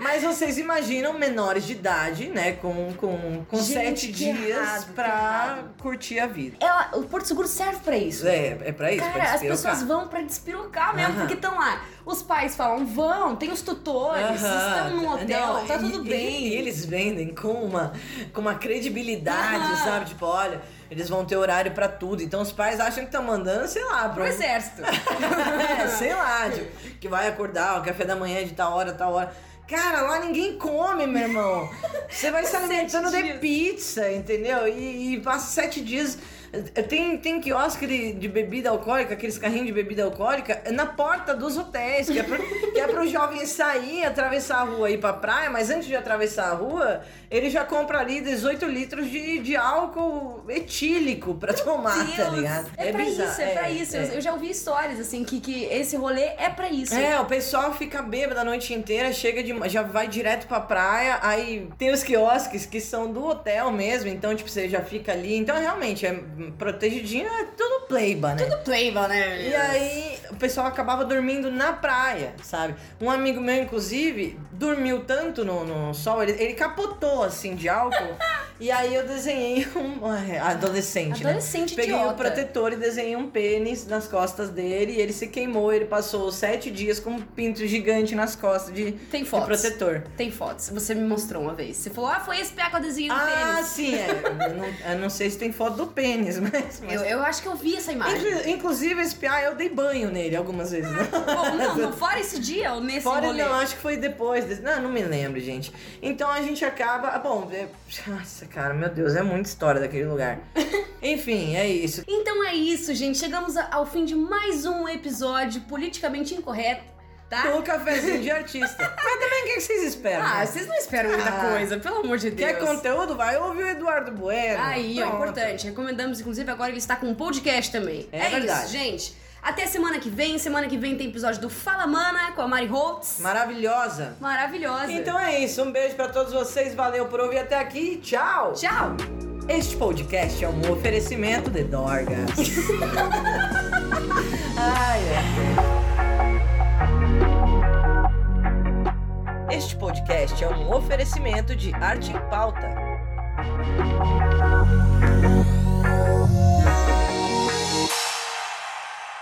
Speaker 2: Mas vocês imaginam menores de idade, né, com, com, com
Speaker 1: Gente,
Speaker 2: sete dias
Speaker 1: errado,
Speaker 2: pra curtir a vida.
Speaker 1: Ela, o Porto Seguro serve pra isso.
Speaker 2: É, é pra isso, pra
Speaker 1: Cara, as
Speaker 2: despirocar.
Speaker 1: pessoas vão pra despirocar mesmo,
Speaker 2: Aham.
Speaker 1: porque estão lá. Os pais falam, vão, tem os tutores,
Speaker 2: Aham.
Speaker 1: estão num hotel,
Speaker 2: Não,
Speaker 1: tá
Speaker 2: e-
Speaker 1: tudo
Speaker 2: e-
Speaker 1: bem.
Speaker 2: E eles vendem com uma, com uma credibilidade, sabe? Tipo, olha, eles vão ter horário pra tudo. Então os pais acham que estão mandando, sei lá,
Speaker 1: Pro
Speaker 2: um-
Speaker 1: exército. [LAUGHS]
Speaker 2: é, sei lá, tipo, que vai acordar, o café da manhã é de tal hora, tal hora. Cara, lá ninguém come, meu irmão. Você vai se [LAUGHS] alimentando de pizza, entendeu? E, e passa sete dias. Tem, tem quiosque de, de bebida alcoólica, aqueles carrinhos de bebida alcoólica, na porta dos hotéis, que é, pro, que é pro jovem sair, atravessar a rua e ir pra praia, mas antes de atravessar a rua, ele já compra ali 18 litros de, de álcool etílico pra tomar, tá
Speaker 1: Deus,
Speaker 2: ligado?
Speaker 1: É, pra
Speaker 2: bizarro,
Speaker 1: isso, é, pra isso.
Speaker 2: é.
Speaker 1: Eu já ouvi histórias, assim, que, que esse rolê é pra isso.
Speaker 2: É, o pessoal fica bêbado a noite inteira, chega de, já vai direto pra praia, aí tem os quiosques que são do hotel mesmo, então, tipo, você já fica ali. Então, realmente, é protegidinho, é tudo pleiba, né?
Speaker 1: Tudo playboy, né?
Speaker 2: E aí, o pessoal acabava dormindo na praia, sabe? Um amigo meu, inclusive, dormiu tanto no, no sol, ele, ele capotou, assim, de álcool. [LAUGHS] e aí eu desenhei um... é, Adolescente, né?
Speaker 1: Adolescente
Speaker 2: Peguei o
Speaker 1: idiota.
Speaker 2: protetor e desenhei um pênis nas costas dele e ele se queimou. Ele passou sete dias com um pinto gigante nas costas de,
Speaker 1: Tem
Speaker 2: de
Speaker 1: fotos.
Speaker 2: protetor.
Speaker 1: Tem fotos. Você me mostrou uma vez. Você falou, ah, foi esse pé que eu desenhei no
Speaker 2: Ah,
Speaker 1: pênis.
Speaker 2: sim, é. Eu não, eu não sei se tem foto do pênis, [LAUGHS] mas. mas-
Speaker 1: Eu, eu acho que eu vi essa imagem.
Speaker 2: Inclu- Inclusive, esse piá eu dei banho nele algumas vezes, né?
Speaker 1: Bom, não, [LAUGHS] não, fora esse dia ou nesse
Speaker 2: Fora,
Speaker 1: rolê?
Speaker 2: não, acho que foi depois desse. Não, não me lembro, gente. Então a gente acaba. ah, Bom, é... nossa, cara, meu Deus, é muita história daquele lugar. [LAUGHS] Enfim, é isso.
Speaker 1: Então é isso, gente. Chegamos ao fim de mais um episódio politicamente incorreto, tá?
Speaker 2: Do cafezinho de artista. [LAUGHS] Mas também o que vocês esperam?
Speaker 1: Ah,
Speaker 2: né?
Speaker 1: vocês não esperam muita
Speaker 2: Ah.
Speaker 1: coisa, pelo amor de Deus.
Speaker 2: Quer conteúdo? Vai ouvir o Eduardo Bueno.
Speaker 1: Aí,
Speaker 2: Pronto.
Speaker 1: importante. Recomendamos, inclusive, agora ele está com um podcast também.
Speaker 2: É verdade.
Speaker 1: isso, gente. Até semana que vem. Semana que vem tem episódio do Fala Mana com a Mari Holtz.
Speaker 2: Maravilhosa.
Speaker 1: Maravilhosa.
Speaker 2: Então é isso. Um beijo pra todos vocês. Valeu por ouvir até aqui. Tchau.
Speaker 1: Tchau.
Speaker 2: Este podcast é um oferecimento de Dorgas. [LAUGHS] Ai, é. Este podcast é um oferecimento de Arte em Pauta.